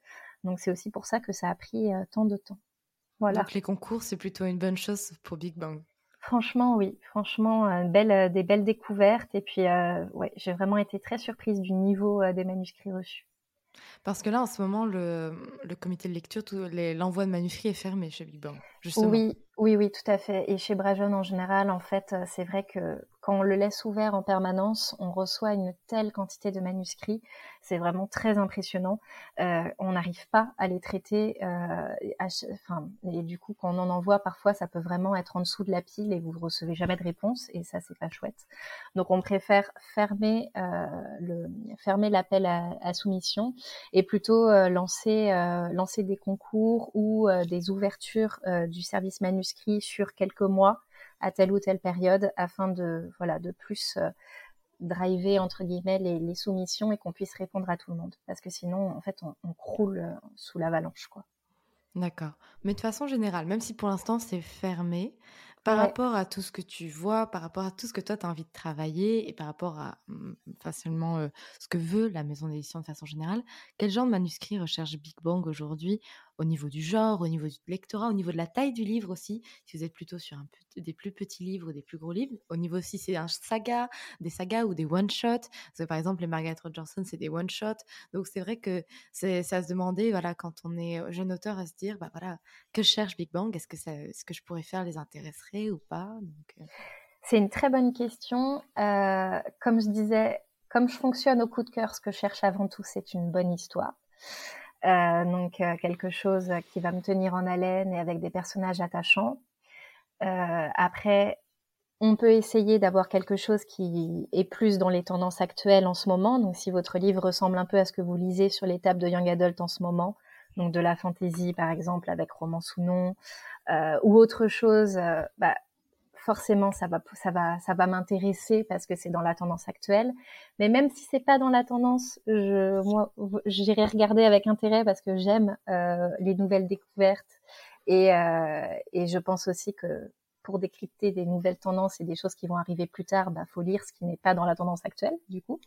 Donc c'est aussi pour ça que ça a pris tant de temps. Donc les concours, c'est plutôt une bonne chose pour Big Bang. Franchement, oui. Franchement, belle, euh, des belles découvertes. Et puis, euh, ouais, j'ai vraiment été très surprise du niveau euh, des manuscrits reçus. Parce que là, en ce moment, le, le comité de lecture, l'envoi de manuscrits est fermé chez Big Bang, justement. Oui, oui, oui, tout à fait. Et chez Brajon en général, en fait, c'est vrai que quand on le laisse ouvert en permanence, on reçoit une telle quantité de manuscrits, c'est vraiment très impressionnant. Euh, on n'arrive pas à les traiter, euh, enfin, et du coup, quand on en envoie, parfois, ça peut vraiment être en dessous de la pile et vous ne recevez jamais de réponse, et ça, c'est pas chouette. Donc, on préfère fermer euh, le fermer l'appel à, à, soumission et plutôt euh, lancer euh, lancer des concours ou euh, des ouvertures du service manuscrit sur quelques mois à telle ou telle période afin de voilà de plus euh, driver entre guillemets les, les soumissions et qu'on puisse répondre à tout le monde parce que sinon en fait on, on croule euh, sous l'avalanche quoi. D'accord. Mais de façon générale, même si pour l'instant c'est fermé, par ouais. rapport à tout ce que tu vois, par rapport à tout ce que toi tu as envie de travailler et par rapport à mmh, facilement euh, ce que veut la maison d'édition de façon générale, quel genre de manuscrit recherche Big Bang aujourd'hui au niveau du genre, au niveau du lectorat, au niveau de la taille du livre aussi. Si vous êtes plutôt sur des plus petits livres ou des plus gros livres. Au niveau si c'est un saga, des sagas ou des one-shots. Par exemple, les Margaret Rogerson, c'est des one-shots. Donc c'est vrai que c'est à se demander, voilà, quand on est jeune auteur, à se dire, bah voilà, que cherche Big Bang? Est-ce que ce que je pourrais faire les intéresserait ou pas? Donc, c'est une très bonne question. Euh, comme je disais, comme je fonctionne au coup de cœur, ce que je cherche avant tout, c'est une bonne histoire. Euh, donc euh, quelque chose qui va me tenir en haleine et avec des personnages attachants. après, on peut essayer d'avoir quelque chose qui est plus dans les tendances actuelles en ce moment. Donc si votre livre ressemble un peu à ce que vous lisez sur les tables de Young Adult en ce moment, donc de la fantasy par exemple avec romance ou non, ou autre chose, bah, forcément ça va ça va ça va m'intéresser parce que c'est dans la tendance actuelle. Mais même si c'est pas dans la tendance je moi j'irai regarder avec intérêt parce que j'aime euh, les nouvelles découvertes et euh, et je pense aussi que pour décrypter des nouvelles tendances et des choses qui vont arriver plus tard bah faut lire ce qui n'est pas dans la tendance actuelle du coup.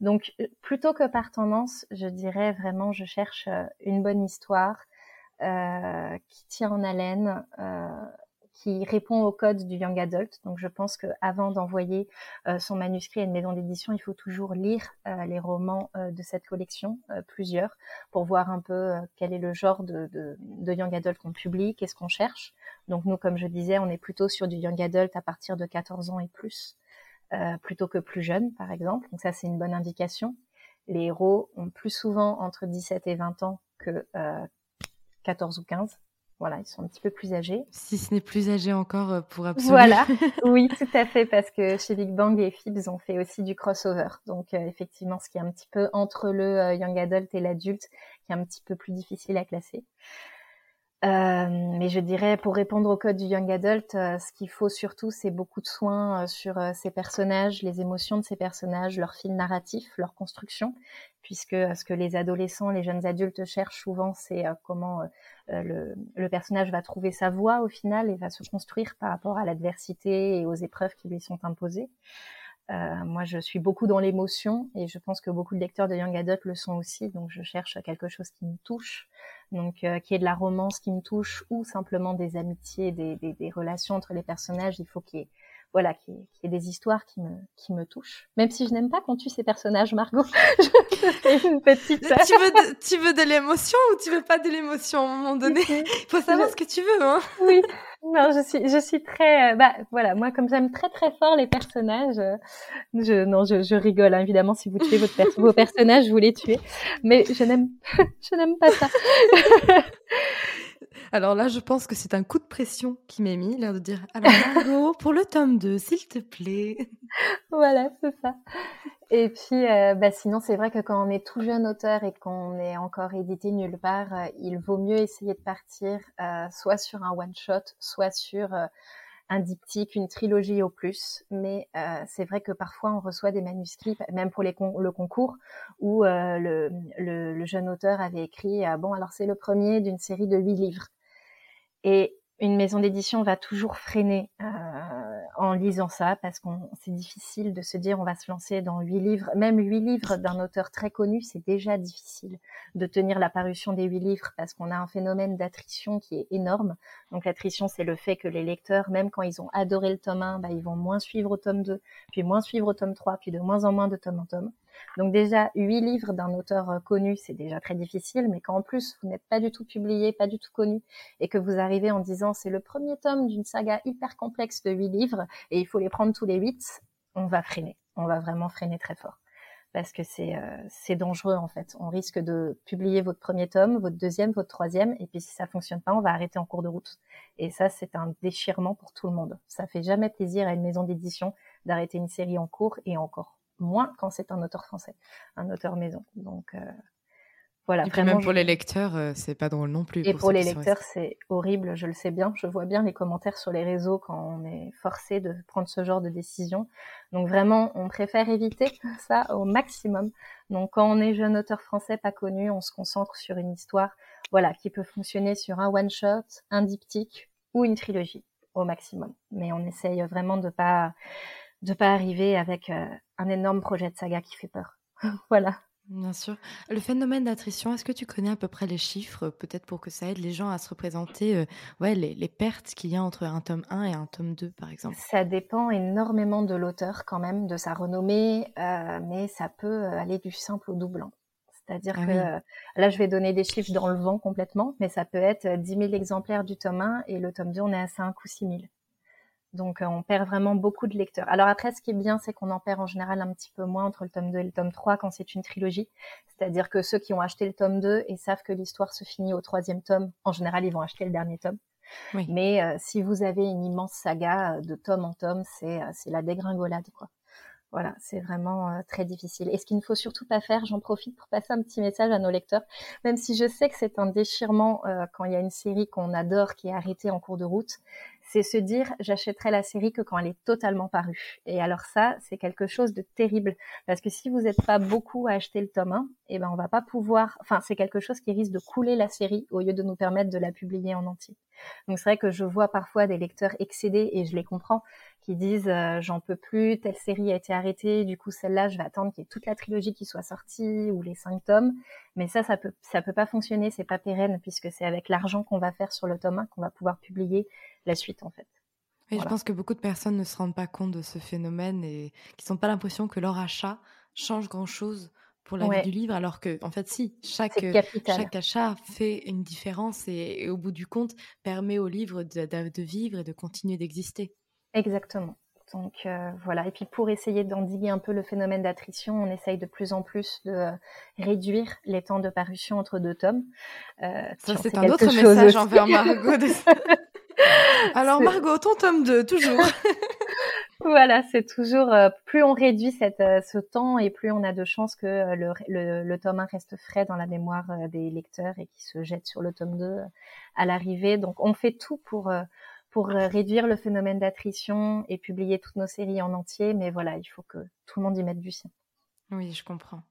Donc plutôt que par tendance je dirais vraiment je cherche euh, une bonne histoire euh, qui tient en haleine euh, qui répond au code du young adult. Donc je pense qu'avant d'envoyer euh, son manuscrit à une maison d'édition, il faut toujours lire euh, les romans euh, de cette collection, plusieurs, pour voir un peu quel est le genre de, de, de young adult qu'on publie, qu'est-ce qu'on cherche. Donc nous, comme je disais, on est plutôt sur du young adult à partir de 14 ans et plus, plutôt que plus jeune, par exemple. Donc ça, c'est une bonne indication. Les héros ont plus souvent entre 17 et 20 ans que 14 ou 15 voilà, ils sont un petit peu plus âgés. Si ce n'est plus âgé encore euh, pour absolument. Voilà, oui, tout à fait, parce que chez Big Bang et Fibs, ont fait aussi du crossover. Donc, euh, effectivement, ce qui est un petit peu entre le euh, young adult et l'adulte, qui est un petit peu plus difficile à classer. mais je dirais, pour répondre au code du young adult, ce qu'il faut surtout, c'est beaucoup de soins sur ces personnages, les émotions de ces personnages, leur fil narratif, leur construction, puisque ce que les adolescents, les jeunes adultes cherchent souvent, c'est comment euh, le, personnage va trouver sa voie au final et va se construire par rapport à l'adversité et aux épreuves qui lui sont imposées. Euh, moi, je suis beaucoup dans l'émotion et je pense que beaucoup de lecteurs de Young Adult le sont aussi. Donc, je cherche quelque chose qui me touche, donc euh, qui est de la romance qui me touche ou simplement des amitiés, des, des, relations entre les personnages. Il faut qu'il voilà, qui, qui est des histoires qui me, qui me touchent. Même si je n'aime pas quand tu ces personnages, Margot. je une petite. tu veux de, tu veux de l'émotion ou tu veux pas de l'émotion à un moment donné? Il faut savoir ce que tu veux, hein. Oui. Non, je suis, je suis très, euh, bah, voilà, moi, comme j'aime très très fort les personnages, euh, je, non, je, je rigole, hein, évidemment, si vous tuez votre vos personnages, vous les tuez. Mais je n'aime, je n'aime pas ça. Alors là, je pense que c'est un coup de pression qui m'est mis, l'air de dire Alors, Margot, pour le tome 2, s'il te plaît. Voilà, c'est ça. Et puis, euh, bah, sinon, c'est vrai que quand on est tout jeune auteur et qu'on est encore édité nulle part, euh, il vaut mieux essayer de partir euh, soit sur un one-shot, soit sur un diptyque, une trilogie au plus. Mais c'est vrai que parfois, on reçoit des manuscrits, même pour les le concours, où le, le, le, jeune auteur avait écrit Bon, alors c'est le premier d'une série de huit livres. Et une maison d'édition va toujours freiner euh, en lisant ça parce qu'on c'est difficile de se dire on va se lancer dans huit livres, même huit livres d'un auteur très connu, c'est déjà difficile de tenir la parution des huit livres parce qu'on a un phénomène d'attrition qui est énorme. Donc l'attrition, c'est le fait que les lecteurs, même quand ils ont adoré le tome 1, bah, ils vont moins suivre au tome 2, puis moins suivre au tome 3, puis de moins en moins de tome en tome. Donc déjà, huit livres d'un auteur euh, connu, c'est déjà très difficile, mais quand en plus vous n'êtes pas du tout publié, pas du tout connu, et que vous arrivez en disant c'est le premier tome d'une saga hyper complexe de huit livres, et il faut les prendre tous les huit, on va freiner. On va vraiment freiner très fort. Parce que c'est euh, dangereux en fait. On risque de publier votre premier tome, votre deuxième, votre troisième, et puis si ça fonctionne pas, on va arrêter en cours de route. Et ça, c'est un déchirement pour tout le monde. Ça fait jamais plaisir à une maison d'édition d'arrêter une série en cours et encore moins quand c'est un auteur français, un auteur maison. Donc euh, voilà. Et même pour les lecteurs, euh, c'est pas drôle non plus. Et pour, les lecteurs, c'est horrible. Je le sais bien. Je vois bien les commentaires sur les réseaux quand on est forcé de prendre ce genre de décision. Donc vraiment, on préfère éviter ça au maximum. Donc quand on est jeune auteur français pas connu, on se concentre sur une histoire, voilà, qui peut fonctionner sur un one shot, un diptyque ou une trilogie au maximum. Mais on essaye vraiment de pas de pas arriver avec euh, un énorme projet de saga qui fait peur. voilà. Bien sûr. Le phénomène d'attrition, est-ce que tu connais à peu près les chiffres, peut-être pour que ça aide les gens à se représenter euh, ouais, les, les pertes qu'il y a entre un tome 1 et un tome 2, par exemple? Ça dépend énormément de l'auteur quand même, de sa renommée, euh, mais ça peut euh, aller du simple au doublant. C'est-à-dire Ah que oui. euh, là, je vais donner des chiffres dans le vent complètement, mais ça peut être euh, 10 000 exemplaires du tome 1 et le tome 2, on est à 5 ou 6 000. Donc, euh, on perd vraiment beaucoup de lecteurs. Alors après, ce qui est bien, c'est qu'on en perd en général un petit peu moins entre le tome 2 et le tome 3 quand c'est une trilogie. C'est-à-dire que ceux qui ont acheté le tome 2 et savent que l'histoire se finit au troisième tome, en général, ils vont acheter le dernier tome. Oui. Mais euh, si vous avez une immense saga euh, de tome en tome, c'est euh, c'est la dégringolade, quoi. Voilà, c'est vraiment euh, très difficile. Et ce qu'il ne faut surtout pas faire, j'en profite pour passer un petit message à nos lecteurs, même si je sais que c'est un déchirement euh, quand il y a une série qu'on adore qui est arrêtée en cours de route, c'est se dire j'achèterai la série que quand elle est totalement parue. Et alors ça, c'est quelque chose de terrible parce que si vous n'êtes pas beaucoup à acheter le tome 1, eh ben on va pas pouvoir. Enfin, c'est quelque chose qui risque de couler la série au lieu de nous permettre de la publier en entier. Donc c'est vrai que je vois parfois des lecteurs excédés et je les comprends qui disent euh, j'en peux plus, telle série a été arrêtée, du coup celle-là je vais attendre qu'il y ait toute la trilogie qui soit sortie ou les cinq tomes. Mais ça, ça peut ça peut pas fonctionner, c'est pas pérenne puisque c'est avec l'argent qu'on va faire sur le tome 1 qu'on va pouvoir publier la suite en fait. Voilà. je pense que beaucoup de personnes ne se rendent pas compte de ce phénomène et qui n'ont pas l'impression que leur achat change grand-chose pour la Ouais. vie du livre, alors que, en fait, si, chaque, chaque achat fait une différence et, et au bout du compte permet au livre de vivre et de continuer d'exister. Exactement. Donc euh, voilà. Et puis pour essayer d'endiguer un peu le phénomène d'attrition, on essaye de plus en plus de euh, réduire les temps de parution entre deux tomes. Euh, Ça, c'est un autre message aussi. envers Margot. de- Alors, Margot, ton tome 2, toujours. Voilà, c'est toujours euh, plus on réduit cette, euh, ce temps et plus on a de chances que euh, le, le, le tome 1 reste frais dans la mémoire des lecteurs et qui se jette sur le tome 2 euh, à l'arrivée. Donc on fait tout pour euh, pour euh, réduire le phénomène d'attrition et publier toutes nos séries en entier, mais voilà, il faut que tout le monde y mette du sien. Oui, je comprends.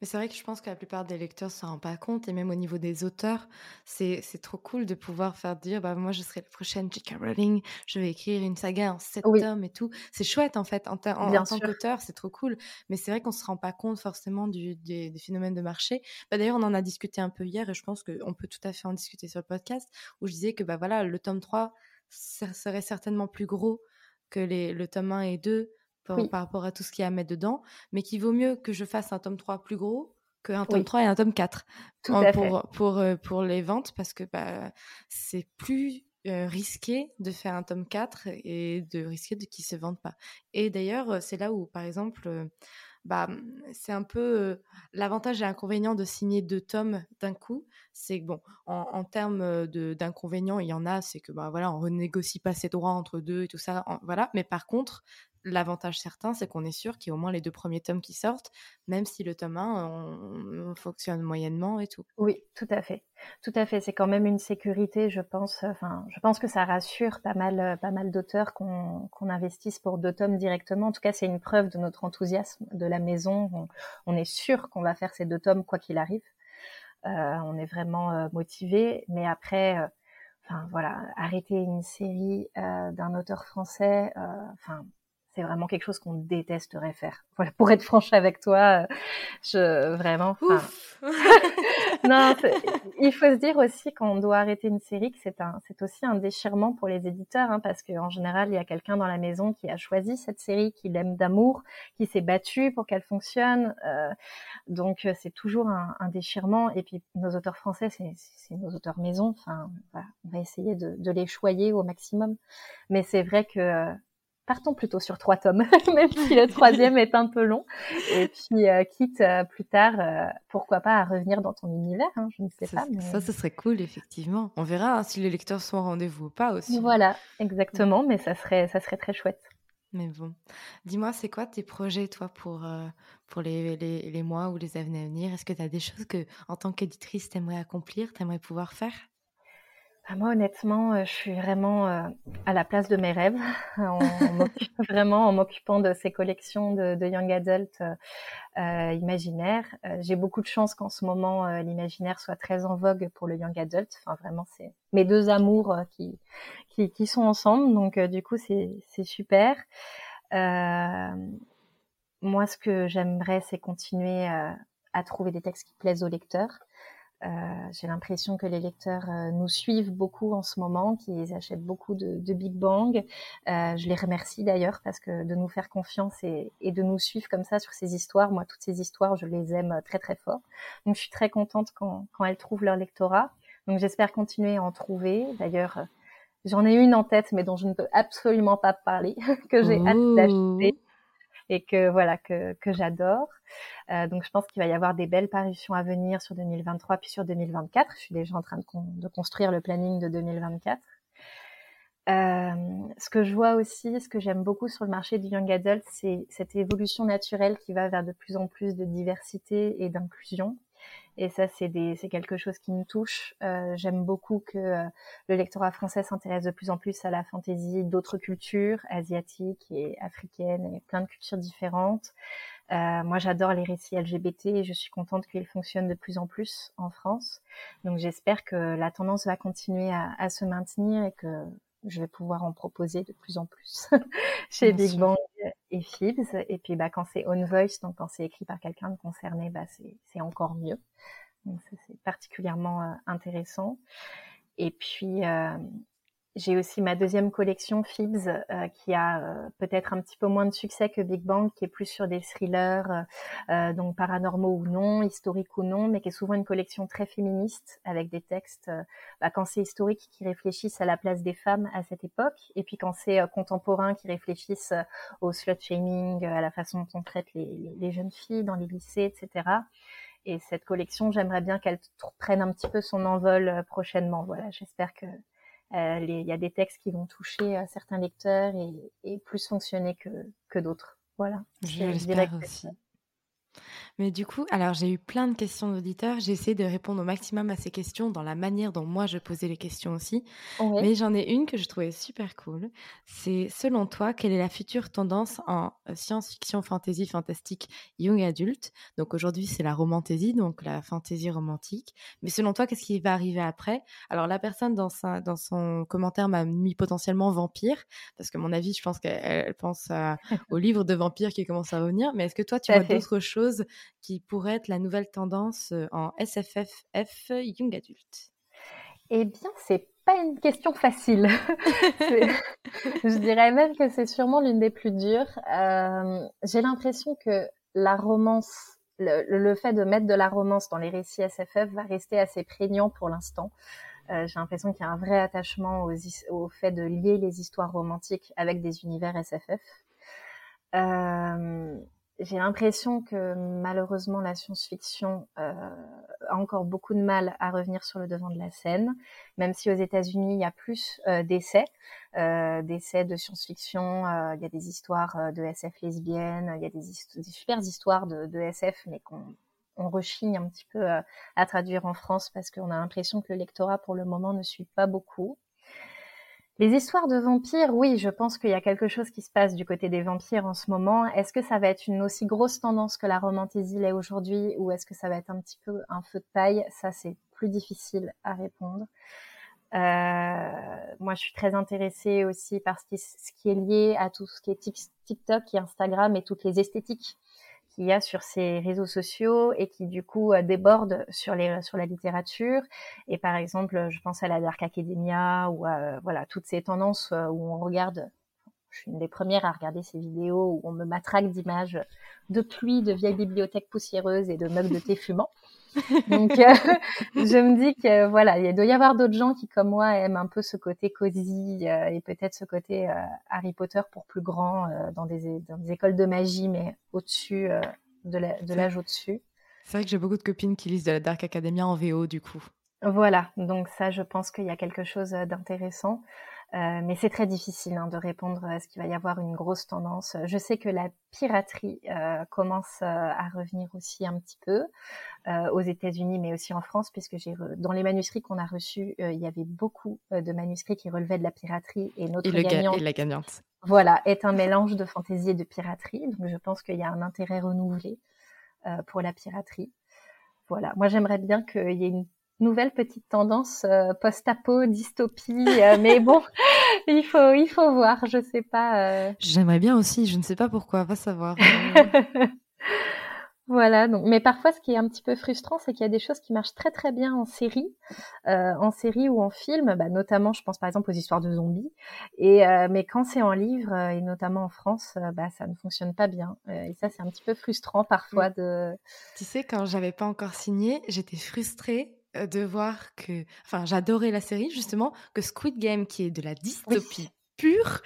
Mais c'est vrai que je pense que la plupart des lecteurs ne s'en rendent pas compte, et même au niveau des auteurs, c'est trop cool de pouvoir faire dire, bah moi je serai la prochaine J.K. Rowling, je vais écrire une saga en sept Oui. tomes et tout. C'est chouette en fait, en, tant qu'auteur, c'est trop cool. Mais c'est vrai qu'on se rend pas compte forcément du, des, des phénomènes de marché. Bah, D'ailleurs, on en a discuté un peu hier, et je pense qu'on peut tout à fait en discuter sur le podcast, où je disais que bah voilà, le tome 3 ça serait certainement plus gros que les, le tome 1 et 2 par, Oui. par rapport à tout ce qu'il y a à mettre dedans, mais qu'il vaut mieux que je fasse un tome 3 plus gros qu'un tome Oui. 3 et un tome 4 Tout à fait. pour, pour, euh, pour les ventes parce que bah, c'est plus euh, risqué de faire un tome 4 et de risquer de qu'il se vende pas. Et d'ailleurs, c'est là où, par exemple, euh, bah, c'est un peu l'avantage et l'inconvénient de signer deux tomes d'un coup. C'est que, bon, en, termes d'inconvénients, il y en a, c'est que, bah, voilà, on renégocie pas ses droits entre deux et tout ça, en- voilà. Mais par contre, l'avantage certain, c'est qu'on est sûr qu'il y a au moins les deux premiers tomes qui sortent, même si le tome 1 on- on fonctionne moyennement et tout. Oui, tout à fait. Tout à fait. C'est quand même une sécurité, je pense. Enfin, je pense que ça rassure pas mal, euh, pas mal d'auteurs qu'on investisse pour deux tomes directement. En tout cas, c'est une preuve de notre enthousiasme de la maison. On, est sûr qu'on va faire ces deux tomes quoi qu'il arrive. Euh, on est vraiment euh, motivé. Mais après, euh, enfin voilà, arrêter une série d'un auteur français, enfin. C'est vraiment quelque chose qu'on détesterait faire. Voilà, pour être franche avec toi, euh, je vraiment. Ouf non, il faut se dire aussi qu'on doit arrêter une série que c'est un, c'est aussi un déchirement pour les éditeurs, hein, parce qu'en général, il y a quelqu'un dans la maison qui a choisi cette série, qui l'aime d'amour, qui s'est battu pour qu'elle fonctionne. euh, donc, euh, c'est toujours un, un déchirement. Et puis, nos auteurs français, c'est, nos auteurs maison. Enfin, voilà, on va essayer de, de les choyer au maximum. Mais c'est vrai que partons plutôt sur trois tomes, même si le troisième est un peu long. Et puis, euh, quitte euh, plus tard, euh, pourquoi pas à revenir dans ton univers, hein, je ne sais ça, pas. Mais... ça, ce serait cool, effectivement. On verra hein, si les lecteurs sont au rendez-vous ou pas aussi. Voilà, exactement, mais ça serait, ça serait très chouette. Mais bon, dis-moi, c'est quoi tes projets, toi, pour, pour les, les, les mois ou les années à venir? Est-ce que tu as des choses que, en tant qu'éditrice, tu aimerais accomplir, tu aimerais pouvoir faire? Ah, moi, honnêtement, euh, je suis vraiment euh, à la place de mes rêves, vraiment en m'occupant de ces collections de, young adult euh, imaginaires. Euh, J'ai beaucoup de chance qu'en ce moment, l'imaginaire soit très en vogue pour le young adult. Enfin, vraiment, c'est mes deux amours qui, qui, sont ensemble, donc du coup, c'est super. Moi, ce que j'aimerais, c'est continuer à trouver des textes qui plaisent aux lecteurs. Euh, j'ai l'impression que les lecteurs euh, nous suivent beaucoup en ce moment, qu'ils achètent beaucoup de, de Big Bang. Euh, je les remercie d'ailleurs parce que de nous faire confiance et, et, de nous suivre comme ça sur ces histoires. Moi, toutes ces histoires, je les aime très très fort. Donc, je suis très contente quand, quand elles trouvent leur lectorat. Donc, j'espère continuer à en trouver. D'ailleurs, j'en ai une en tête, mais dont je ne peux absolument pas parler, que j'ai hâte d'acheter et que voilà que, que j'adore. Euh, donc je pense qu'il va y avoir des belles parutions à venir sur 2023 puis sur 2024. Je suis déjà en train de, de construire le planning de 2024. Euh, ce que je vois aussi, ce que j'aime beaucoup sur le marché du young adult, c'est cette évolution naturelle qui va vers de plus en plus de diversité et d'inclusion. Et ça, c'est quelque chose qui me touche. Euh, J'aime beaucoup que euh, le lectorat français s'intéresse de plus en plus à la fantaisie d'autres cultures, asiatiques et africaines, et plein de cultures différentes. Euh, moi, j'adore les récits LGBT et je suis contente qu'ils fonctionnent de plus en plus en France. Donc, j'espère que la tendance va continuer à, à, se maintenir et que je vais pouvoir en proposer de plus en plus chez Big Bang et Fibs. Et puis, bah, quand c'est on voice, donc quand c'est écrit par quelqu'un de concerné, bah, c'est encore mieux. Donc, ça, c'est particulièrement euh, intéressant. Et puis, euh, j'ai aussi ma deuxième collection Fibs euh, qui a euh, peut-être un petit peu moins de succès que Big Bang, qui est plus sur des thrillers, euh, donc paranormaux ou non, historiques ou non, mais qui est souvent une collection très féministe avec des textes, bah, quand c'est historique, qui réfléchissent à la place des femmes à cette époque, et puis quand c'est contemporain, qui réfléchissent au slut shaming, à la façon dont on traite les, jeunes filles dans les lycées, etc. Et cette collection, j'aimerais bien qu'elle prenne un petit peu son envol prochainement. Voilà, j'espère que euh, il y a des textes qui vont toucher euh, certains lecteurs et, et, plus fonctionner que, que d'autres. Voilà. Je l'espère aussi. Mais du coup, alors j'ai eu plein de questions d'auditeurs. J'ai essayé de répondre au maximum à ces questions dans la manière dont moi je posais les questions aussi. Mais j'en ai une que je trouvais super cool. C'est selon toi, quelle est la future tendance en euh, science-fiction, fantasy, fantastique, young adulte? Donc aujourd'hui, c'est la romantasy, donc la fantasy romantique. Mais selon toi, qu'est-ce qui va arriver après? Alors la personne dans, sa, dans son commentaire m'a mis potentiellement vampire, parce que mon avis, je pense qu'elle pense au livre de vampire qui commence à revenir. Mais est-ce que toi, tu vois d'autres choses qui pourrait être la nouvelle tendance euh, en SFFF Young Adult Eh bien, c'est pas une question facile. je dirais même que c'est sûrement l'une des plus dures. Euh, J'ai l'impression que la romance, le, fait de mettre de la romance dans les récits SFF va rester assez prégnant pour l'instant. Euh, J'ai l'impression qu'il y a un vrai attachement au fait de lier les histoires romantiques avec des univers SFF. J'ai l'impression que malheureusement la science-fiction euh, a encore beaucoup de mal à revenir sur le devant de la scène, même si aux États-Unis il y a plus euh, d'essais, euh, d'essais de science-fiction. Euh, il y a des histoires euh, de SF lesbiennes, il y a des, des super histoires de, de SF, mais qu'on on rechigne un petit peu à traduire en France parce qu'on a l'impression que le lectorat pour le moment ne suit pas beaucoup. Les histoires de vampires, oui, je pense qu'il y a quelque chose qui se passe du côté des vampires en ce moment. Est-ce que ça va être une aussi grosse tendance que la romantésie l'est aujourd'hui ou est-ce que ça va être un petit peu un feu de paille? Ça, c'est plus difficile à répondre. Euh, moi, je suis très intéressée aussi par ce ce qui, est lié à tout ce qui est TikTok et Instagram et toutes les esthétiques qu'il y a sur ces réseaux sociaux et qui du coup euh, déborde sur les sur la littérature. Et par exemple je pense à la Dark Academia ou à, voilà toutes ces tendances euh, où on regarde je suis une des premières à regarder ces vidéos où on me matraque d'images de pluie, de vieilles bibliothèques poussiéreuses et de mugs de thé fumant. Donc, euh, je me dis que voilà, il doit y avoir d'autres gens qui, comme moi, aiment un peu ce côté cosy euh, et peut-être ce côté euh, Harry Potter pour plus grand dans des, dans, des, écoles de magie, mais au-dessus de l'âge au-dessus. C'est vrai que j'ai beaucoup de copines qui lisent de la Dark Academia en VO, du coup. Voilà, donc ça, je pense qu'il y a quelque chose d'intéressant. Euh, mais c'est très difficile hein, de répondre à ce qu'il va y avoir une grosse tendance. Je sais que la piraterie euh, commence euh, à revenir aussi un petit peu euh, aux États-Unis, mais aussi en France, puisque j'ai dans les manuscrits qu'on a reçus, euh, il y avait beaucoup de manuscrits qui relevaient de la piraterie et notre et gagnante, et la gagnante. Voilà, est un mélange de fantaisie et de piraterie. Donc je pense qu'il y a un intérêt renouvelé pour la piraterie. Voilà, moi j'aimerais bien qu'il y ait une nouvelle petite tendance euh, post-apo, dystopie. Euh, mais bon, il faut, il faut voir. Je sais pas. Euh... J'aimerais bien aussi. Je ne sais pas pourquoi. Va savoir. Voilà, donc, mais parfois, ce qui est un petit peu frustrant, c'est qu'il y a des choses qui marchent très très bien en série, en série ou en film, bah, notamment, je pense par exemple aux histoires de zombies. Et mais quand c'est en livre et notamment en France, bah, ça ne fonctionne pas bien. Et ça, c'est un petit peu frustrant parfois de. Tu sais, quand j'avais pas encore signé, j'étais frustrée de voir que, enfin, j'adorais la série justement, que Squid Game, qui est de la dystopie pure,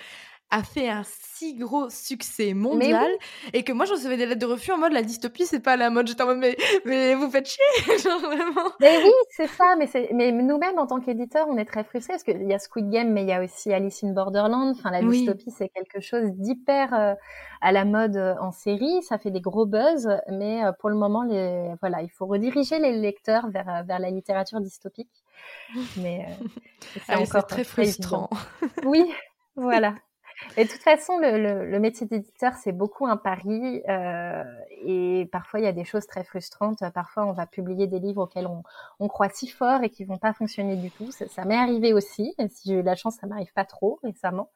a fait un si gros succès mondial et que moi je recevais des lettres de refus en mode la dystopie c'est pas la mode. J'étais en mode mais, mais vous faites chier genre vraiment. Mais oui c'est ça mais mais nous-mêmes en tant qu'éditeurs on est très frustrés parce qu'il y a Squid Game mais il y a aussi Alice in Borderland. Enfin la dystopie c'est quelque chose d'hyper euh, à la mode euh, en série. Ça fait des gros buzz mais euh, pour le moment les voilà il faut rediriger les lecteurs vers vers la littérature dystopique. Mais c'est encore très frustrant. Oui voilà et de toute façon, le, le, le métier d'éditeur, c'est beaucoup un pari. Euh, et parfois, il y a des choses très frustrantes. Parfois, on va publier des livres auxquels on, on croit si fort et qui vont pas fonctionner du tout. Ça, ça m'est arrivé aussi. Si j'ai eu la chance, ça m'arrive pas trop récemment.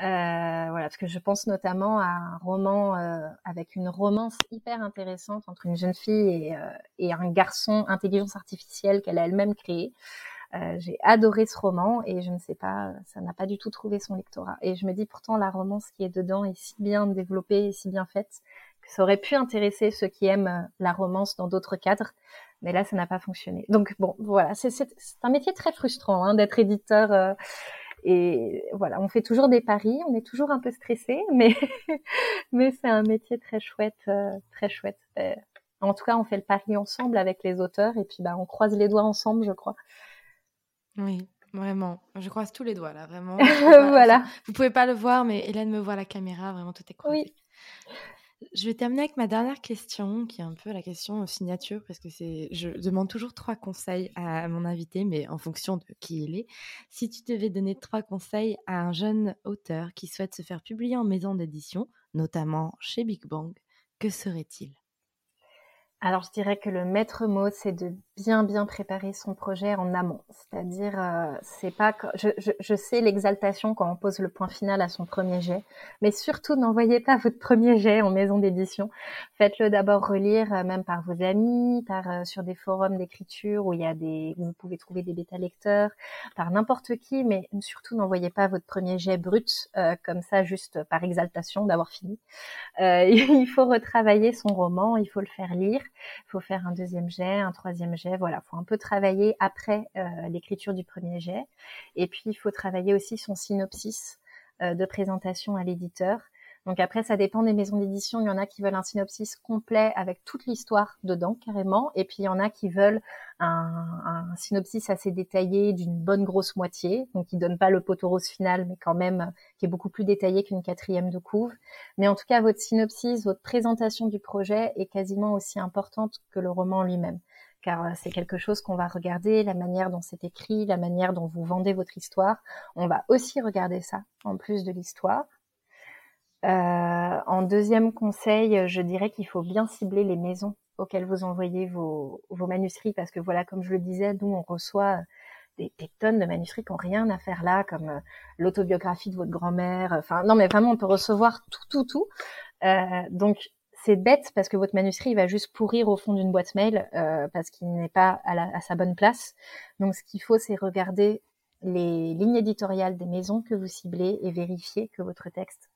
Euh, voilà, parce que je pense notamment à un roman euh, avec une romance hyper intéressante entre une jeune fille et, euh, et un garçon intelligence artificielle qu'elle a elle-même créé. Euh, j'ai adoré ce roman et je ne sais pas, ça n'a pas du tout trouvé son lectorat. Et je me dis pourtant la romance qui est dedans est si bien développée et si bien faite que ça aurait pu intéresser ceux qui aiment euh, la romance dans d'autres cadres. Mais là, ça n'a pas fonctionné. Donc bon, voilà, c'est un métier très frustrant hein, d'être éditeur. Euh, et voilà, on fait toujours des paris, on est toujours un peu stressé, mais mais c'est un métier très chouette, euh, très chouette. en tout cas, on fait le pari ensemble avec les auteurs et puis bah on croise les doigts ensemble, je crois. Oui, vraiment. Je croise tous les doigts là, vraiment. voilà. Vous pouvez pas le voir, mais Hélène me voit à la caméra, vraiment tout est croisé. Oui. Je vais terminer avec ma dernière question, qui est un peu la question signature, parce que c'est, je demande toujours trois conseils à mon invité, mais en fonction de qui il est. Si tu devais donner trois conseils à un jeune auteur qui souhaite se faire publier en maison d'édition, notamment chez Big Bang, que serait-il? Alors, je dirais que le maître mot, c'est de bien bien préparer son projet en amont. C'est-à-dire, euh, c'est pas, je, je, je sais l'exaltation quand on pose le point final à son premier jet, mais surtout n'envoyez pas votre premier jet en maison d'édition. Faites-le d'abord relire, euh, même par vos amis, par euh, sur des forums d'écriture où il y a des, où vous pouvez trouver des bêta lecteurs, par n'importe qui, mais surtout n'envoyez pas votre premier jet brut euh, comme ça juste par exaltation d'avoir fini. il faut retravailler son roman, il faut le faire lire. Faut faire un deuxième jet, un troisième jet. Voilà, faut un peu travailler après euh, l'écriture du premier jet. Et puis il faut travailler aussi son synopsis euh, de présentation à l'éditeur. Donc après, ça dépend des maisons d'édition. Il y en a qui veulent un synopsis complet avec toute l'histoire dedans, carrément. Et puis il y en a qui veulent un, synopsis assez détaillé d'une bonne grosse moitié. Donc qui donne pas le poteau rose final, mais quand même qui est beaucoup plus détaillé qu'une quatrième de couve. Mais en tout cas, votre synopsis, votre présentation du projet est quasiment aussi importante que le roman lui-même car euh, c'est quelque chose qu'on va regarder, la manière dont c'est écrit, la manière dont vous vendez votre histoire. On va aussi regarder ça en plus de l'histoire. Euh, en deuxième conseil, je dirais qu'il faut bien cibler les maisons auxquelles vous envoyez vos, vos, manuscrits parce que voilà, comme je le disais, nous on reçoit des, des tonnes de manuscrits qui n'ont rien à faire là, comme euh, l'autobiographie de votre grand-mère. Enfin, non, mais vraiment, on peut recevoir tout, tout, tout. Euh, donc, c'est bête parce que votre manuscrit va juste pourrir au fond d'une boîte mail euh, parce qu'il n'est pas à, la, à sa bonne place. Donc, ce qu'il faut, c'est regarder les lignes éditoriales des maisons que vous ciblez et vérifier que votre texte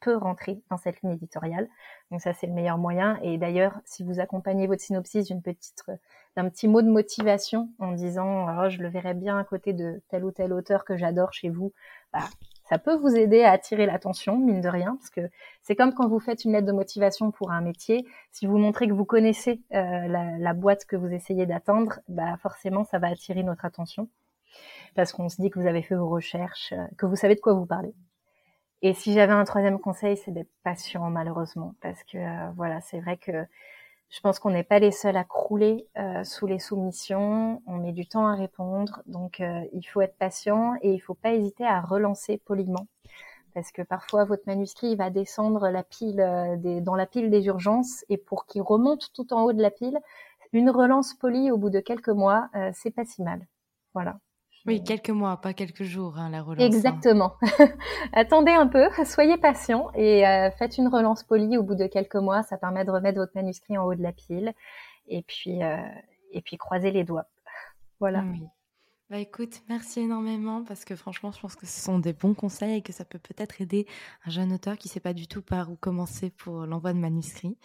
peut rentrer dans cette ligne éditoriale. Donc ça, c'est le meilleur moyen. Et d'ailleurs, si vous accompagnez votre synopsis petite, d'un petit mot de motivation en disant, oh, je le verrais bien à côté de tel ou tel auteur que j'adore chez vous, bah, ça peut vous aider à attirer l'attention, mine de rien, parce que c'est comme quand vous faites une lettre de motivation pour un métier. Si vous montrez que vous connaissez euh, la, la, boîte que vous essayez d'atteindre, bah forcément, ça va attirer notre attention, parce qu'on se dit que vous avez fait vos recherches, euh, que vous savez de quoi vous parlez. Et si j'avais un troisième conseil, c'est d'être patient, malheureusement, parce que euh, voilà, c'est vrai que je pense qu'on n'est pas les seuls à crouler euh, sous les soumissions. On met du temps à répondre, donc euh, il faut être patient et il faut pas hésiter à relancer poliment, parce que parfois votre manuscrit va descendre la pile dans la pile des urgences et pour qu'il remonte tout en haut de la pile, une relance polie au bout de quelques mois, c'est pas si mal. Voilà. Oui, quelques mois, pas quelques jours, hein, la relance. Hein. Exactement. Attendez un peu, soyez patient et euh, faites une relance polie au bout de quelques mois. Ça permet de remettre votre manuscrit en haut de la pile et puis, euh, et puis croisez les doigts. Voilà. Oui. Bah écoute, merci énormément parce que franchement, je pense que ce sont des bons conseils et que ça peut peut-être aider un jeune auteur qui ne sait pas du tout par où commencer pour l'envoi de manuscrit.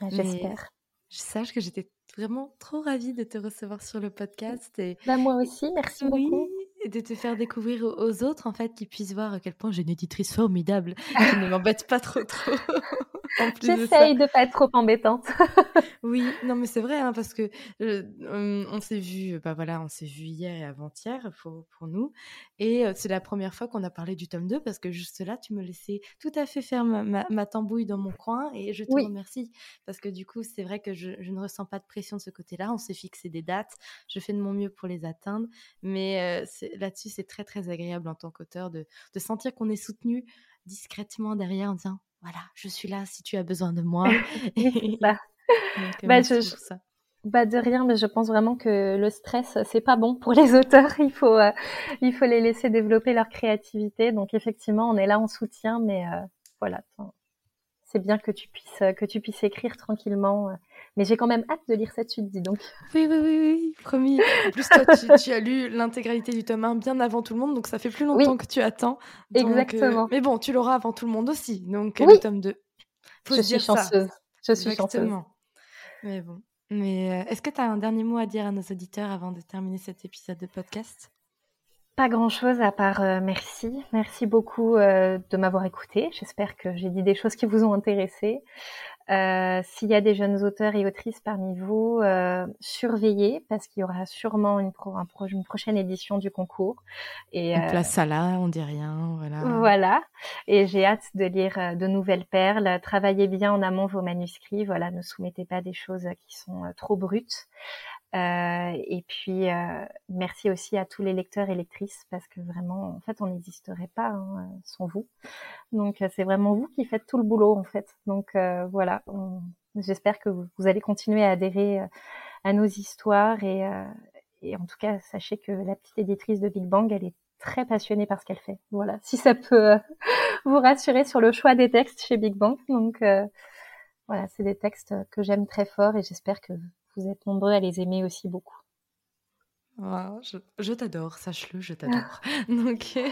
Bah, j'espère. Je sache que j'étais vraiment trop ravie de te recevoir sur le podcast. Et... Bah, moi aussi, merci beaucoup. Et de te faire découvrir aux autres, en fait, qui puissent voir à quel point j'ai une éditrice formidable qui ne m'embête pas trop trop. J'essaye de, ne pas être trop embêtante. oui, non mais c'est vrai hein, parce que euh, on s'est vu, bah voilà, on s'est vu hier et avant-hier pour, pour, nous, et euh, c'est la première fois qu'on a parlé du tome 2 parce que juste là, tu me laissais tout à fait faire ma, ma, tambouille dans mon coin et je te remercie parce que du coup, c'est vrai que je, je, ne ressens pas de pression de ce côté-là. On s'est fixé des dates, je fais de mon mieux pour les atteindre, mais euh, là-dessus, c'est très très agréable en tant qu'auteur de, de sentir qu'on est soutenu discrètement derrière en disant voilà, je suis là si tu as besoin de moi. bah, Donc, bah, je, ça. Bah de rien, mais je pense vraiment que le stress, c'est pas bon pour les auteurs. Il faut, euh, il faut les laisser développer leur créativité. Donc effectivement, on est là en soutien, mais euh, voilà, c'est bien que tu puisses, que tu puisses écrire tranquillement. Euh. Mais j'ai quand même hâte de lire cette suite, dis donc. Oui, oui, oui, oui, promis. En plus, toi, tu, as lu l'intégralité du tome 1 bien avant tout le monde, donc ça fait plus longtemps que tu attends. Exactement. mais bon, tu l'auras avant tout le monde aussi, donc oui. le tome 2. Faut je suis chanceuse. Je suis chanceuse. Mais bon. Mais euh, est-ce que tu as un dernier mot à dire à nos auditeurs avant de terminer cet épisode de podcast? Pas grand-chose à part euh, merci. Merci beaucoup euh, de m'avoir écouté. J'espère que j'ai dit des choses qui vous ont intéressé. Euh, s'il y a des jeunes auteurs et autrices parmi vous, euh, surveillez parce qu'il y aura sûrement une, pro, un pro, une, prochaine édition du concours. Et on place ça là, on dit rien, voilà. Voilà. Et j'ai hâte de lire euh, de nouvelles perles. Travaillez bien en amont vos manuscrits. Voilà, ne soumettez pas des choses qui sont euh, trop brutes. Euh, et puis euh, merci aussi à tous les lecteurs et lectrices parce que vraiment, en fait, on n'existerait pas hein, sans vous. Donc euh, c'est vraiment vous qui faites tout le boulot en fait. Donc euh, voilà, j'espère que vous, allez continuer à adhérer à nos histoires et, et en tout cas sachez que la petite éditrice de Big Bang, elle est très passionnée par ce qu'elle fait. Voilà, si ça peut vous rassurer sur le choix des textes chez Big Bang. Donc voilà, c'est des textes que j'aime très fort et j'espère que vous êtes nombreux à les aimer aussi beaucoup. je, t'adore, sache-le, je t'adore. Donc, euh,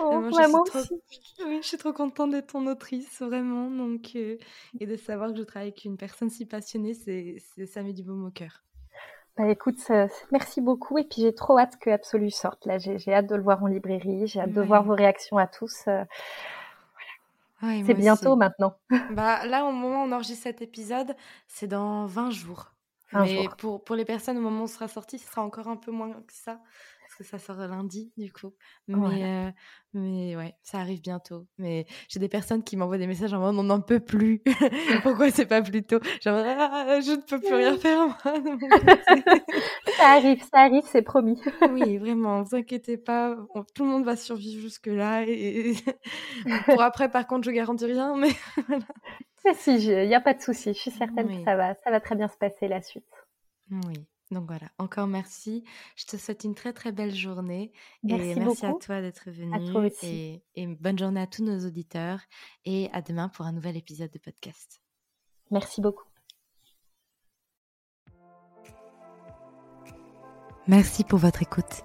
oh, moi, je, suis trop, oui, je suis trop contente d'être ton autrice, vraiment. Donc, euh, et de savoir que je travaille avec une personne si passionnée, c'est, ça met du baume au cœur. Bah écoute, merci beaucoup. Et puis j'ai trop hâte que Absolu sorte. Là, j'ai, hâte de le voir en librairie. J'ai hâte de voir vos réactions à tous. Euh, voilà. c'est bientôt maintenant. bah là, au moment où on enregistre cet épisode, c'est dans 20 jours. Mais pour, pour les personnes, au moment où on sera sorti, ce sera encore un peu moins que ça parce que ça sort lundi du coup. Mais, euh, mais ouais, ça arrive bientôt. Mais j'ai des personnes qui m'envoient des messages en mode on n'en peut plus. Pourquoi c'est pas plus tôt? Genre ah, je ne peux plus rien faire moi. ça arrive, ça arrive, c'est promis. oui, vraiment, ne vous inquiétez pas, tout le monde va survivre jusque là. Et, pour après, par contre, je garantis rien, mais si, il n'y a pas de souci. Je suis certaine que ça va, ça va très bien se passer la suite. Oui. Donc voilà, encore merci. Je te souhaite une très très belle journée. Merci et merci à toi d'être venu. Et, et bonne journée à tous nos auditeurs. Et à demain pour un nouvel épisode de podcast. Merci beaucoup. Merci pour votre écoute.